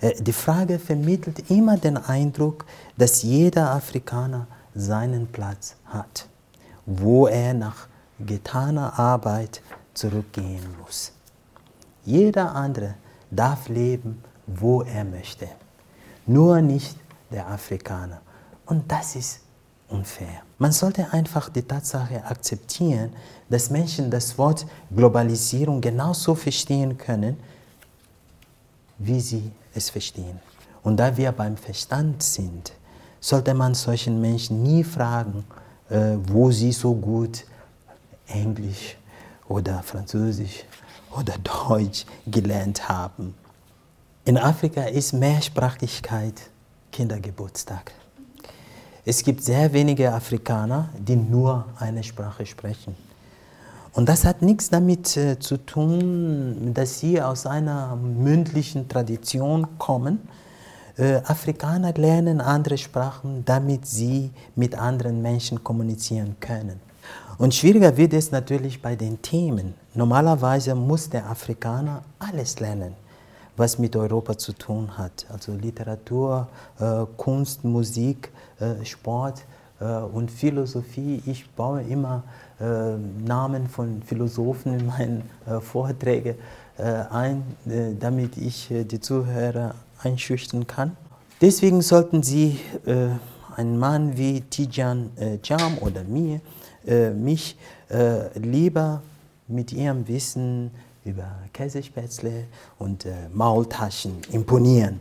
Äh, die Frage vermittelt immer den Eindruck, dass jeder Afrikaner seinen Platz hat, wo er nach getaner Arbeit zurückgehen muss. Jeder andere darf leben, wo er möchte, nur nicht der Afrikaner. Und das ist unfair. Man sollte einfach die Tatsache akzeptieren, dass Menschen das Wort Globalisierung genauso verstehen können, wie sie es verstehen. Und da wir beim Verstand sind, sollte man solchen Menschen nie fragen, äh, wo sie so gut Englisch oder Französisch oder Deutsch gelernt haben. In Afrika ist Mehrsprachigkeit Kindergeburtstag. Es gibt sehr wenige Afrikaner, die nur eine Sprache sprechen. Und das hat nichts damit äh, zu tun, dass sie aus einer mündlichen Tradition kommen. Äh, Afrikaner lernen andere Sprachen, damit sie mit anderen Menschen kommunizieren können. Und schwieriger wird es natürlich bei den Themen. Normalerweise muss der Afrikaner alles lernen was mit Europa zu tun hat. Also Literatur, äh, Kunst, Musik, Sport äh, und Philosophie. Ich baue immer äh, Namen von Philosophen in meinen äh, Vorträgen äh, ein, damit ich die Zuhörer einschüchtern kann. Deswegen sollten Sie einen Mann wie Tijan Jam oder mir, mich lieber mit ihrem Wissen über Käsespätzle und äh, Maultaschen imponieren.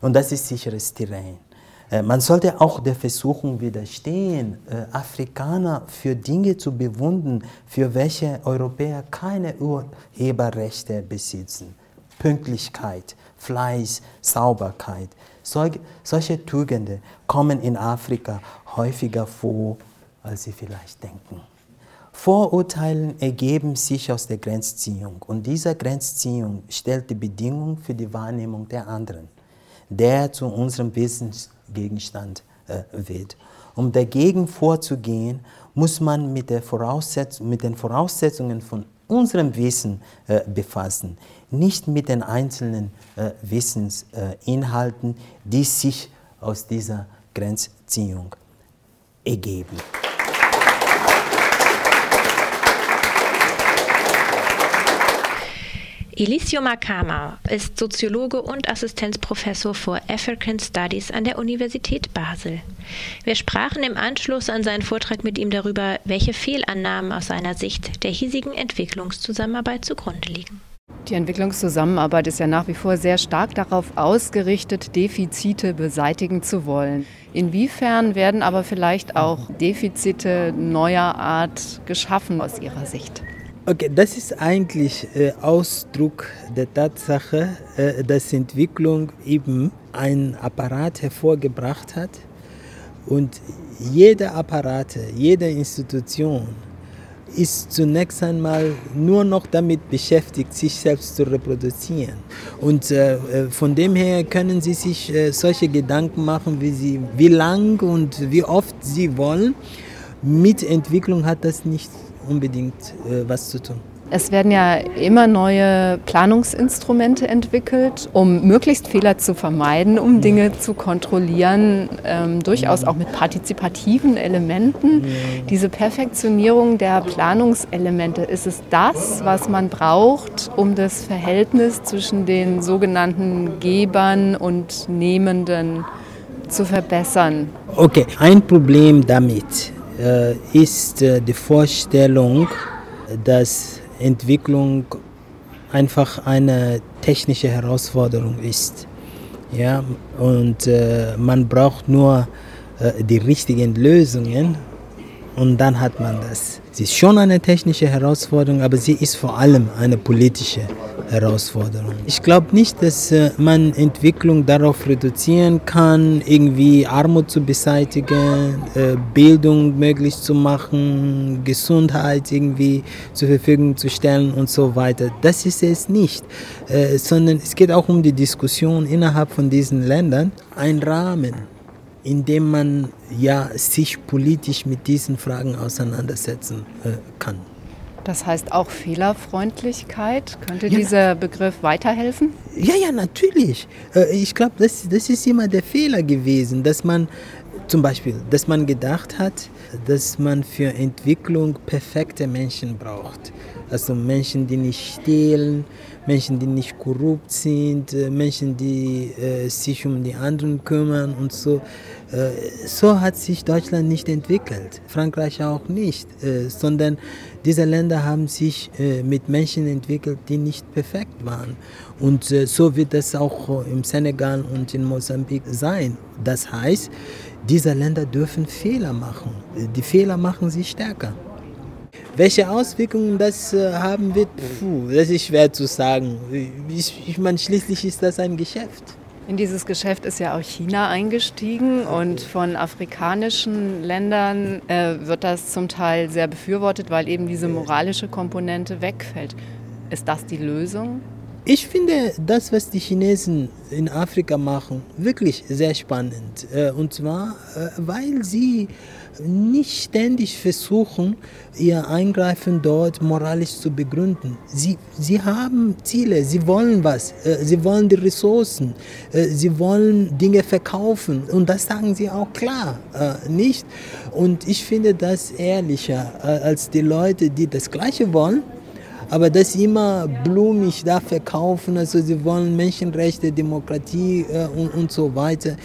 Und das ist sicheres Terrain. Äh, man sollte auch der Versuchung widerstehen, äh, Afrikaner für Dinge zu bewundern, für welche Europäer keine Urheberrechte besitzen. Pünktlichkeit, Fleiß, Sauberkeit. Solche, solche Tugenden kommen in Afrika häufiger vor, als Sie vielleicht denken. Vorurteile ergeben sich aus der Grenzziehung und diese Grenzziehung stellt die Bedingung für die Wahrnehmung der anderen, der zu unserem Wissensgegenstand äh, wird. Um dagegen vorzugehen, muss man mit, mit den Voraussetzungen von unserem Wissen äh, befassen, nicht mit den einzelnen äh, Wissensinhalten, die sich aus dieser Grenzziehung ergeben. Elisio Makama ist Soziologe und Assistenzprofessor für African Studies an der Universität Basel. Wir sprachen im Anschluss an seinen Vortrag mit ihm darüber, welche Fehlannahmen aus seiner Sicht der hiesigen Entwicklungszusammenarbeit zugrunde liegen. Die Entwicklungszusammenarbeit ist ja nach wie vor sehr stark darauf ausgerichtet, Defizite beseitigen zu wollen. Inwiefern werden aber vielleicht auch Defizite neuer Art geschaffen aus Ihrer Sicht? Okay, das ist eigentlich äh, Ausdruck der Tatsache, äh, dass Entwicklung eben einen Apparat hervorgebracht hat und jede Apparate, jede Institution ist zunächst einmal nur noch damit beschäftigt, sich selbst zu reproduzieren. Und äh, äh von dem her können Sie sich äh, solche Gedanken machen, wie, sie, wie lang und wie oft Sie wollen. Mit Entwicklung hat das nichts unbedingt äh, was zu tun. Es werden ja immer neue Planungsinstrumente entwickelt, um möglichst Fehler zu vermeiden, um Dinge zu kontrollieren, ähm, durchaus auch mit partizipativen Elementen. Diese Perfektionierung der Planungselemente, ist es das, was man braucht, um das Verhältnis zwischen den sogenannten Gebern und Nehmenden zu verbessern? Okay, ein Problem damit ist äh, die Vorstellung, dass Entwicklung einfach eine technische Herausforderung ist. Ja, und äh, man braucht nur äh, die richtigen Lösungen und dann hat man das. Sie ist schon eine technische Herausforderung, aber sie ist vor allem eine politische Herausforderung. Ich glaube nicht, dass äh, man Entwicklung darauf reduzieren kann, irgendwie Armut zu beseitigen, äh, Bildung möglich zu machen, Gesundheit irgendwie zur Verfügung zu stellen und so weiter. Das ist es nicht, äh, sondern es geht auch um die Diskussion innerhalb von diesen Ländern, ein Rahmen indem man ja sich politisch mit diesen Fragen auseinandersetzen kann. Das heißt auch Fehlerfreundlichkeit. Könnte ja, dieser Begriff weiterhelfen? Ja, ja, natürlich. Äh, ich glaube, das, das ist immer der Fehler gewesen, dass man zum Beispiel, dass man gedacht hat, dass man für Entwicklung perfekte Menschen braucht. Also Menschen, die nicht stehlen, Menschen, die nicht korrupt sind, äh, Menschen, die äh, sich um die anderen kümmern und so. Äh, so hat sich Deutschland nicht entwickelt, Frankreich auch nicht, äh, sondern diese Länder haben sich äh, mit Menschen entwickelt, die nicht perfekt waren. Und so wird es auch im Senegal und in Mosambik sein. Das heißt, diese Länder dürfen Fehler machen. Die Fehler machen sie stärker. Welche Auswirkungen das haben wird, puh, das ist schwer zu sagen. Ich, ich meine, schließlich ist das ein Geschäft. In dieses Geschäft ist ja auch China eingestiegen und von afrikanischen Ländern äh, wird das zum Teil sehr befürwortet, weil eben diese moralische Komponente wegfällt. Ist das die Lösung? Ich finde das, was die Chinesen in Afrika machen, wirklich sehr spannend. Äh, und zwar, äh, weil sie nicht ständig versuchen, ihr Eingreifen dort moralisch zu begründen. Sie, sie haben Ziele, sie wollen was, äh, sie wollen die Ressourcen, sie wollen Dinge verkaufen und das sagen sie auch klar, nicht? Und ich finde das ehrlicher als die Leute, die das Gleiche wollen, aber das immer blumig da verkaufen, also sie wollen Menschenrechte, Demokratie äh, und, und so weiter.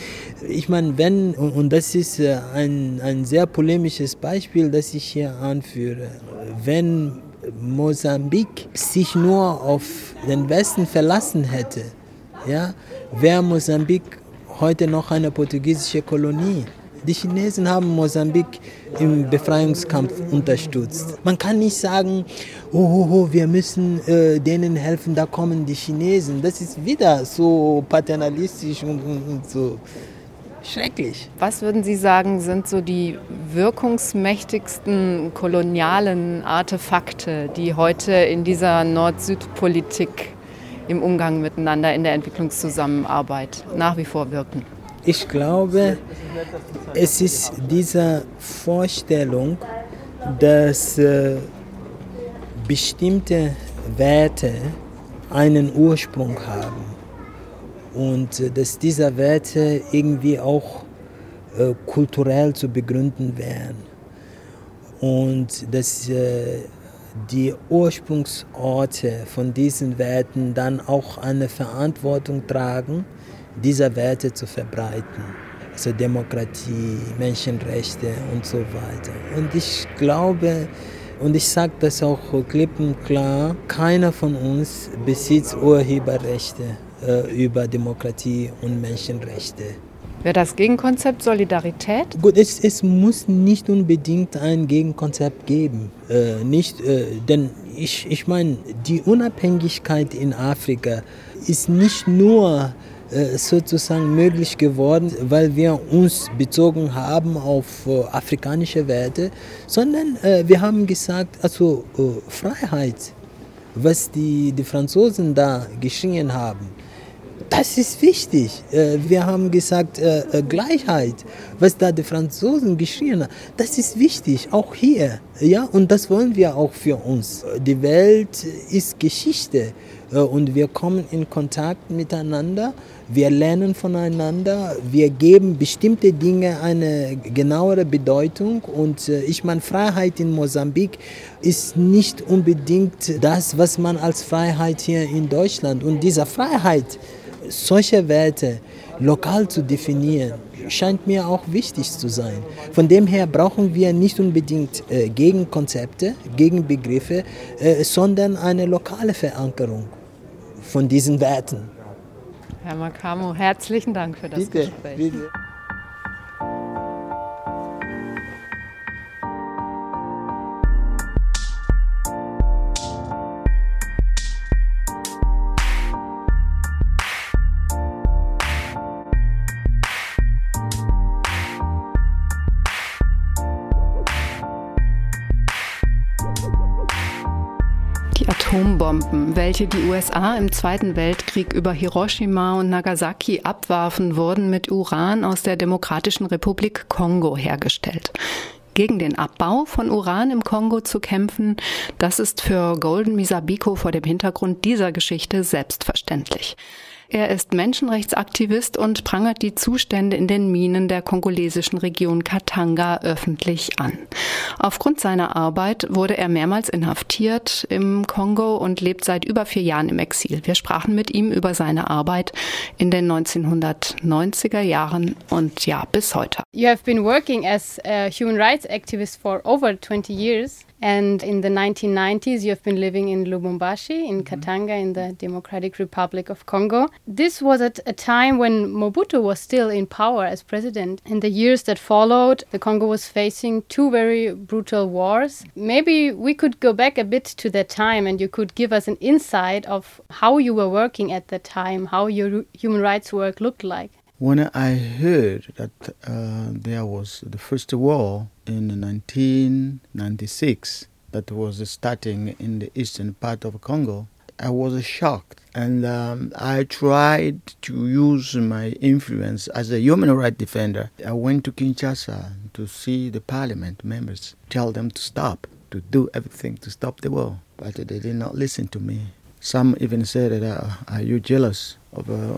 Ich meine, wenn, und, und das ist äh, ein, ein sehr polemisches Beispiel, das ich hier anführe, wenn Mosambik sich nur auf den Westen verlassen hätte, ja, wäre Mosambik heute noch eine portugiesische Kolonie. Die Chinesen haben Mosambik im Befreiungskampf unterstützt. Man kann nicht sagen, oh, oh, oh wir müssen äh, denen helfen, da kommen die Chinesen. Das ist wieder so paternalistisch und, und, und so schrecklich. Was würden Sie sagen, sind so die wirkungsmächtigsten kolonialen Artefakte, die heute in dieser Nord-Süd-Politik im Umgang miteinander in der Entwicklungszusammenarbeit nach wie vor wirken? Ich glaube, es ist diese Vorstellung, dass äh, bestimmte Werte einen Ursprung haben und äh, dass diese Werte irgendwie auch äh, kulturell zu begründen wären und dass die Ursprungsorte von diesen Werten dann auch eine Verantwortung tragen, diese Werte zu verbreiten. Also Demokratie, Menschenrechte und so weiter. Und ich glaube, und ich sage das auch klipp und klar, keiner von uns besitzt Urheberrechte äh, über Demokratie und Menschenrechte. Wäre das Gegenkonzept Solidarität? Gut, es, es muss nicht unbedingt ein Gegenkonzept geben. Äh, nicht, äh, denn ich, ich meine, die Unabhängigkeit in Afrika ist nicht nur sozusagen möglich geworden, weil wir uns bezogen haben auf äh, afrikanische Werte, sondern äh, wir haben gesagt, also Freiheit, was die, die Franzosen da geschrien haben, das ist wichtig. Wir haben gesagt, Gleichheit, was da die Franzosen geschrien haben, das ist wichtig, auch hier. Ja, und das wollen wir auch für uns. Die Welt ist Geschichte und wir kommen in Kontakt miteinander. Wir lernen voneinander, wir geben bestimmte Dinge eine genauere Bedeutung. Und äh, ich meine, Freiheit in Mosambik ist nicht unbedingt das, was man als Freiheit hier in Deutschland und diese Freiheit, solche Werte lokal zu definieren, scheint mir auch wichtig zu sein. Von dem her brauchen wir nicht unbedingt äh, Gegenkonzepte, Gegenbegriffe, äh, sondern eine lokale Verankerung von diesen Werten. Herr Makamo, herzlichen Dank für das bitte, Gespräch. Bitte. Atombomben, welche die USA im Zweiten Weltkrieg über Hiroshima und Nagasaki abwarfen, wurden mit Uran aus der Demokratischen Republik Kongo hergestellt. Gegen den Abbau von Uran im Kongo zu kämpfen, das ist für Golden Misabiko vor dem Hintergrund dieser Geschichte selbstverständlich. Er ist Menschenrechtsaktivist und prangert die Zustände in den Minen der kongolesischen Region Katanga öffentlich an. Aufgrund seiner Arbeit wurde er mehrmals inhaftiert im Kongo und lebt seit über vier Jahren im Exil. Wir sprachen mit ihm über seine Arbeit in den 1990er Jahren und ja, bis heute. You have been working as a human rights activist for over 20 years. And in the 1990s, you have been living in Lubumbashi, in mm-hmm. Katanga, in the Democratic Republic of Congo. This was at a time when Mobutu was still in power as president. In the years that followed, the Congo was facing two very brutal wars. Maybe we could go back a bit to that time and you could give us an insight of how you were working at that time, how your human rights work looked like. When I heard that uh, there was the first war in 1996 that was starting in the eastern part of Congo, I was shocked. And um, I tried to use my influence as a human rights defender. I went to Kinshasa to see the parliament members, tell them to stop, to do everything to stop the war. But they did not listen to me. Some even said that, uh, are you jealous of uh,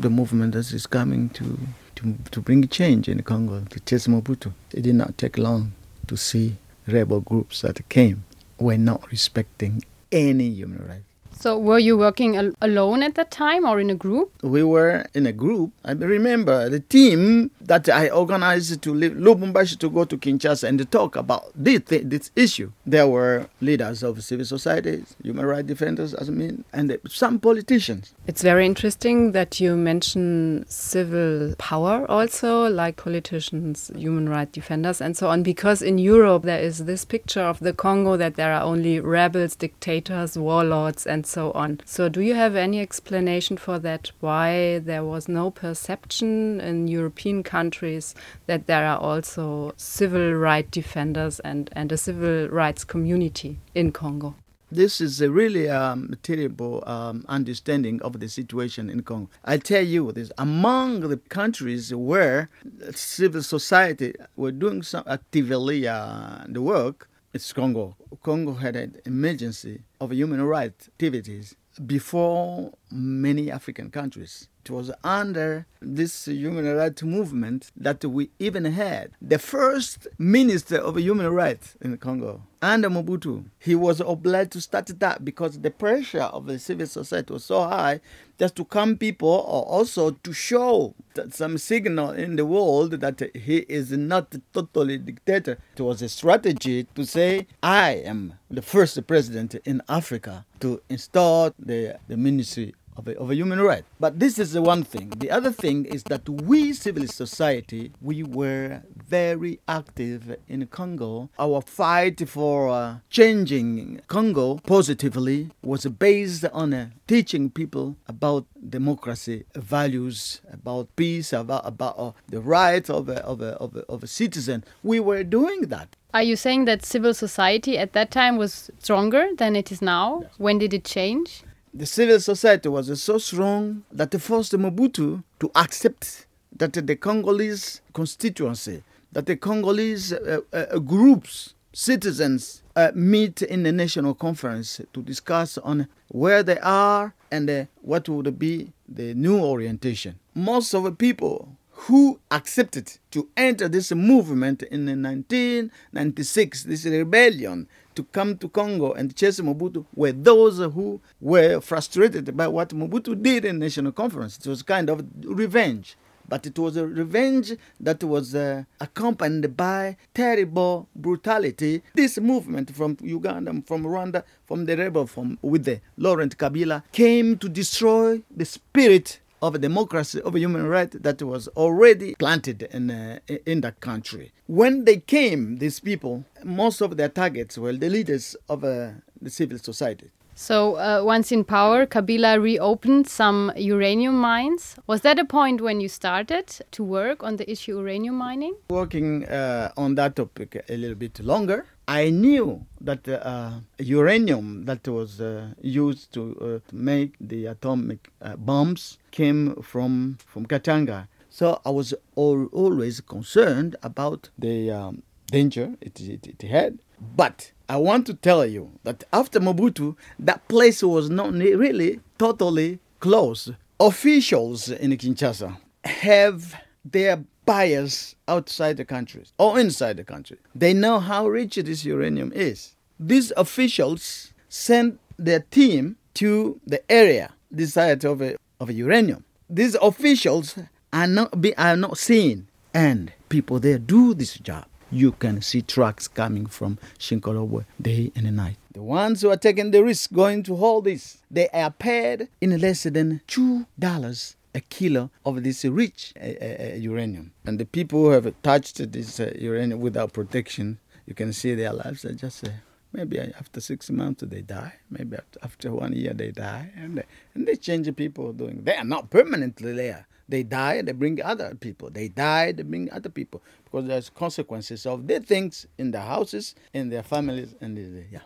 the movement that is coming to, to, to bring change in Congo, to chase Mobutu? It did not take long to see rebel groups that came were not respecting any human rights. So, were you working al alone at that time or in a group? We were in a group. I remember the team that I organized to leave Lubumbashi to go to Kinshasa and to talk about this, this issue. There were leaders of civil societies, human rights defenders, as I mean, and some politicians. It's very interesting that you mention civil power also, like politicians, human rights defenders, and so on, because in Europe there is this picture of the Congo that there are only rebels, dictators, warlords, and so on. So, do you have any explanation for that? Why there was no perception in European countries that there are also civil rights defenders and, and a civil rights community in Congo? This is a really um, terrible um, understanding of the situation in Congo. I tell you this: among the countries where civil society were doing some actively uh, the work, it's Congo. Congo had an emergency of human rights activities before many African countries. It was under this human rights movement that we even had the first minister of human rights in Congo, under Mobutu. He was obliged to start that because the pressure of the civil society was so high just to come people or also to show some signal in the world that he is not totally dictator. It was a strategy to say, I am the first president in Africa to install the, the ministry of a, of a human right. But this is the one thing. The other thing is that we, civil society, we were very active in Congo. Our fight for uh, changing Congo positively was based on uh, teaching people about democracy values, about peace, about, about uh, the rights of a, of, a, of, a, of a citizen. We were doing that. Are you saying that civil society at that time was stronger than it is now? Yes. When did it change? The civil society was so strong that it forced Mobutu to accept that the Congolese constituency, that the Congolese uh, uh, groups, citizens, uh, meet in the national conference to discuss on where they are and uh, what would be the new orientation. Most of the people who accepted to enter this movement in 1996, this rebellion to come to Congo and chase Mobutu, were those who were frustrated by what Mobutu did in National Conference. It was kind of revenge. But it was a revenge that was uh, accompanied by terrible brutality. This movement from Uganda, from Rwanda, from the rebel, from with the Laurent Kabila, came to destroy the spirit of democracy, of human rights that was already planted in, uh, in that country. When they came, these people, most of their targets were the leaders of uh, the civil society. So, uh, once in power, Kabila reopened some uranium mines. Was that a point when you started to work on the issue uranium mining? Working uh, on that topic a little bit longer. I knew that uh, uranium that was uh, used to, uh, to, make the atomic uh, bombs came from from Katanga. So I was al- always concerned about the um, danger it, it, it had. But I want to tell you that after Mobutu, that place was not really totally closed. Officials in Kinshasa have their buyers outside the country or inside the country. They know how rich this uranium is. These officials send their team to the area, site of, a, of a uranium. These officials are not, be, are not seen, and people there do this job. You can see trucks coming from Shinkolobwe day and night. The ones who are taking the risk going to hold this, they are paid in less than two dollars a kilo of this rich uh, uh, uranium. And the people who have touched this uh, uranium without protection, you can see their lives are just uh, maybe after six months they die, maybe after one year they die, and they, and they change people doing. They are not permanently there. They die, they bring other people. They die, they bring other people because there's consequences of their things in their houses, in their families, and the, yeah.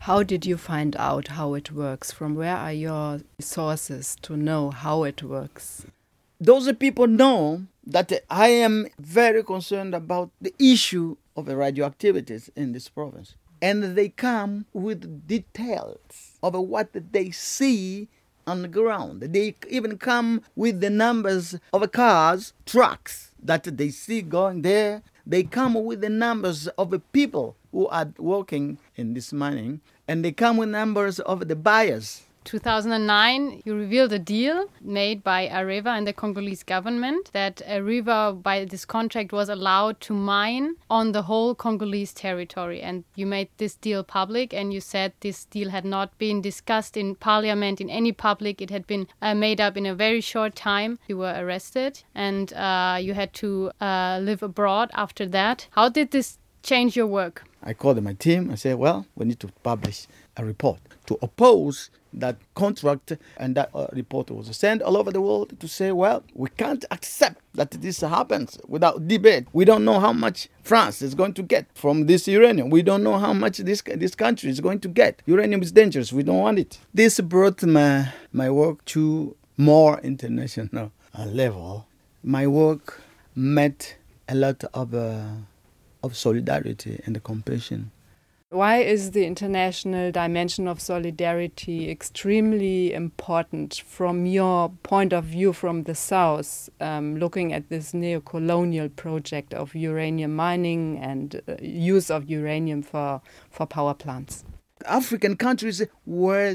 How did you find out how it works? From where are your sources to know how it works? Those people know that I am very concerned about the issue of the radioactivities in this province. And they come with details of what they see on the ground. They even come with the numbers of cars, trucks that they see going there. They come with the numbers of the people who are working in this mining and they come with numbers of the buyers. 2009, you revealed a deal made by Areva and the Congolese government that Areva, by this contract, was allowed to mine on the whole Congolese territory. And you made this deal public, and you said this deal had not been discussed in parliament, in any public. It had been uh, made up in a very short time. You were arrested, and uh, you had to uh, live abroad after that. How did this change your work? I called my team. I said, well, we need to publish a report to oppose that contract and that uh, report was sent all over the world to say well we can't accept that this happens without debate. We don't know how much france is going to get from this uranium. We don't know how much this this country is going to get. Uranium is dangerous. We don't want it. This brought my my work to more international uh, level. My work met a lot of uh, of solidarity and compassion Why is the international dimension of solidarity extremely important from your point of view from the South, um, looking at this neo colonial project of uranium mining and uh, use of uranium for, for power plants? African countries were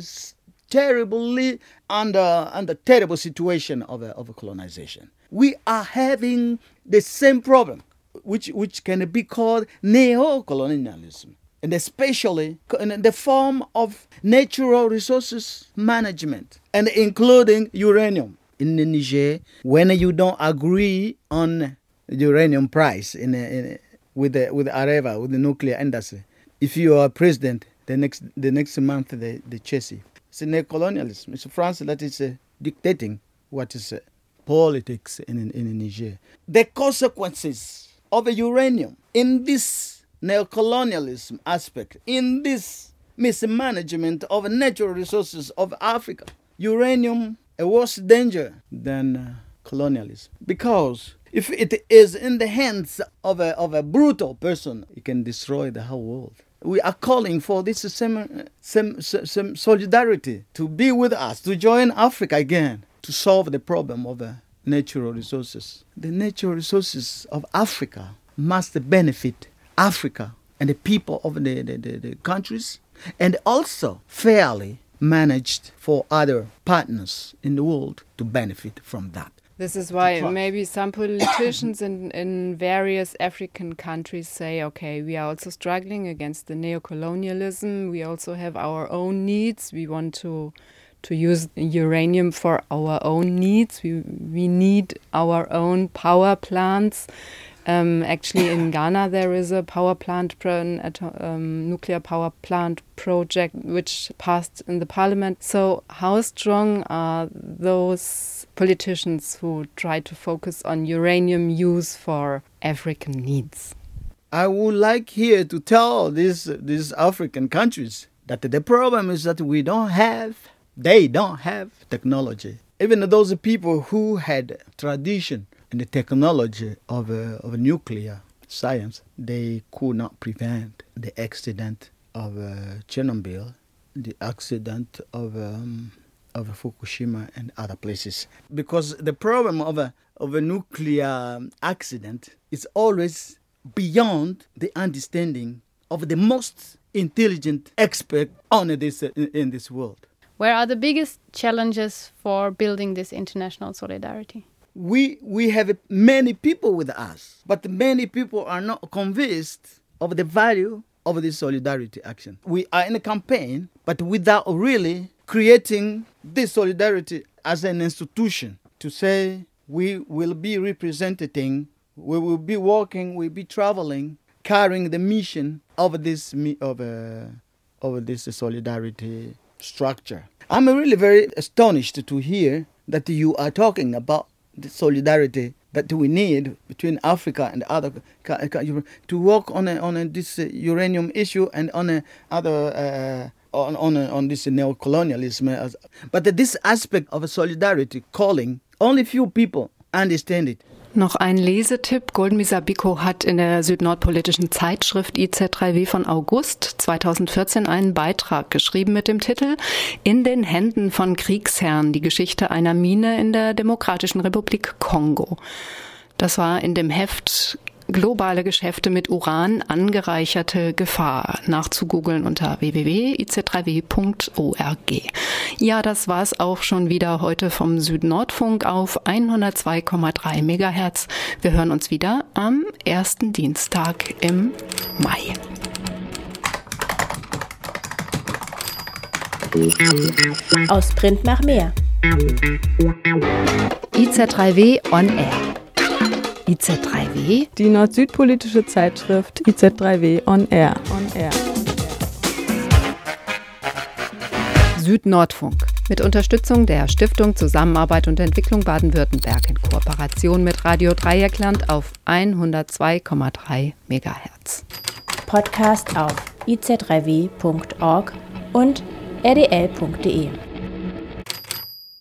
terribly under, under terrible situation of, a, of colonization. We are having the same problem, which, which can be called neo colonialism and especially in the form of natural resources management and including uranium. In Niger, when you don't agree on the uranium price in, in with the, with Areva, with the nuclear industry, if you are president, the next the next month they, they chase. It's neo-colonialism. It's France that is uh, dictating what is uh, politics in, in, in Niger. The consequences of the uranium in this neocolonialism aspect in this mismanagement of natural resources of Africa. Uranium a worse danger than uh, colonialism because if it is in the hands of a, of a brutal person, it can destroy the whole world. We are calling for this same, same, same solidarity to be with us, to join Africa again, to solve the problem of uh, natural resources. The natural resources of Africa must benefit Africa and the people of the, the, the, the countries, and also fairly managed for other partners in the world to benefit from that. This is why maybe some politicians in, in various African countries say, okay, we are also struggling against the neocolonialism. We also have our own needs. We want to to use uranium for our own needs. We we need our own power plants. Um, actually, in Ghana, there is a power plant, an um, nuclear power plant project which passed in the parliament. So, how strong are those politicians who try to focus on uranium use for African needs? I would like here to tell these these African countries that the problem is that we don't have, they don't have technology. Even those people who had tradition the technology of, uh, of nuclear science, they could not prevent the accident of uh, Chernobyl, the accident of um, of Fukushima and other places. Because the problem of a of a nuclear accident is always beyond the understanding of the most intelligent expert on this in, in this world. Where are the biggest challenges for building this international solidarity? We we have many people with us, but many people are not convinced of the value of this solidarity action. We are in a campaign, but without really creating this solidarity as an institution to say we will be representing, we will be working, we'll be traveling, carrying the mission of this of uh, of this solidarity structure. I'm really very astonished to hear that you are talking about the solidarity that we need between Africa and other to work on a, on a, this uh, uranium issue and on a other uh, on on, a, on this neo-colonialism. But this aspect of a solidarity calling, only few people understand it. Noch ein Lesetipp. Golden Misabiko hat in der südnordpolitischen Zeitschrift IZ3W von August 2014 einen Beitrag geschrieben mit dem Titel In den Händen von Kriegsherren, die Geschichte einer Mine in der Demokratischen Republik Kongo. Das war in dem Heft globale Geschäfte mit Uran angereicherte Gefahr nachzugoogeln unter www.ic3w.org. Ja, das war's auch schon wieder heute vom Südnordfunk auf 102,3 Megahertz. Wir hören uns wieder am ersten Dienstag im Mai. Aus Print nach mehr. IZ3W on Air. IZ3W? Die nord-süd-politische Zeitschrift IZ3W on Air. On Air. Süd-Nordfunk. Mit Unterstützung der Stiftung Zusammenarbeit und Entwicklung Baden-Württemberg in Kooperation mit Radio Dreieckland auf 102,3 MHz. Podcast auf iz3w.org und rdl.de.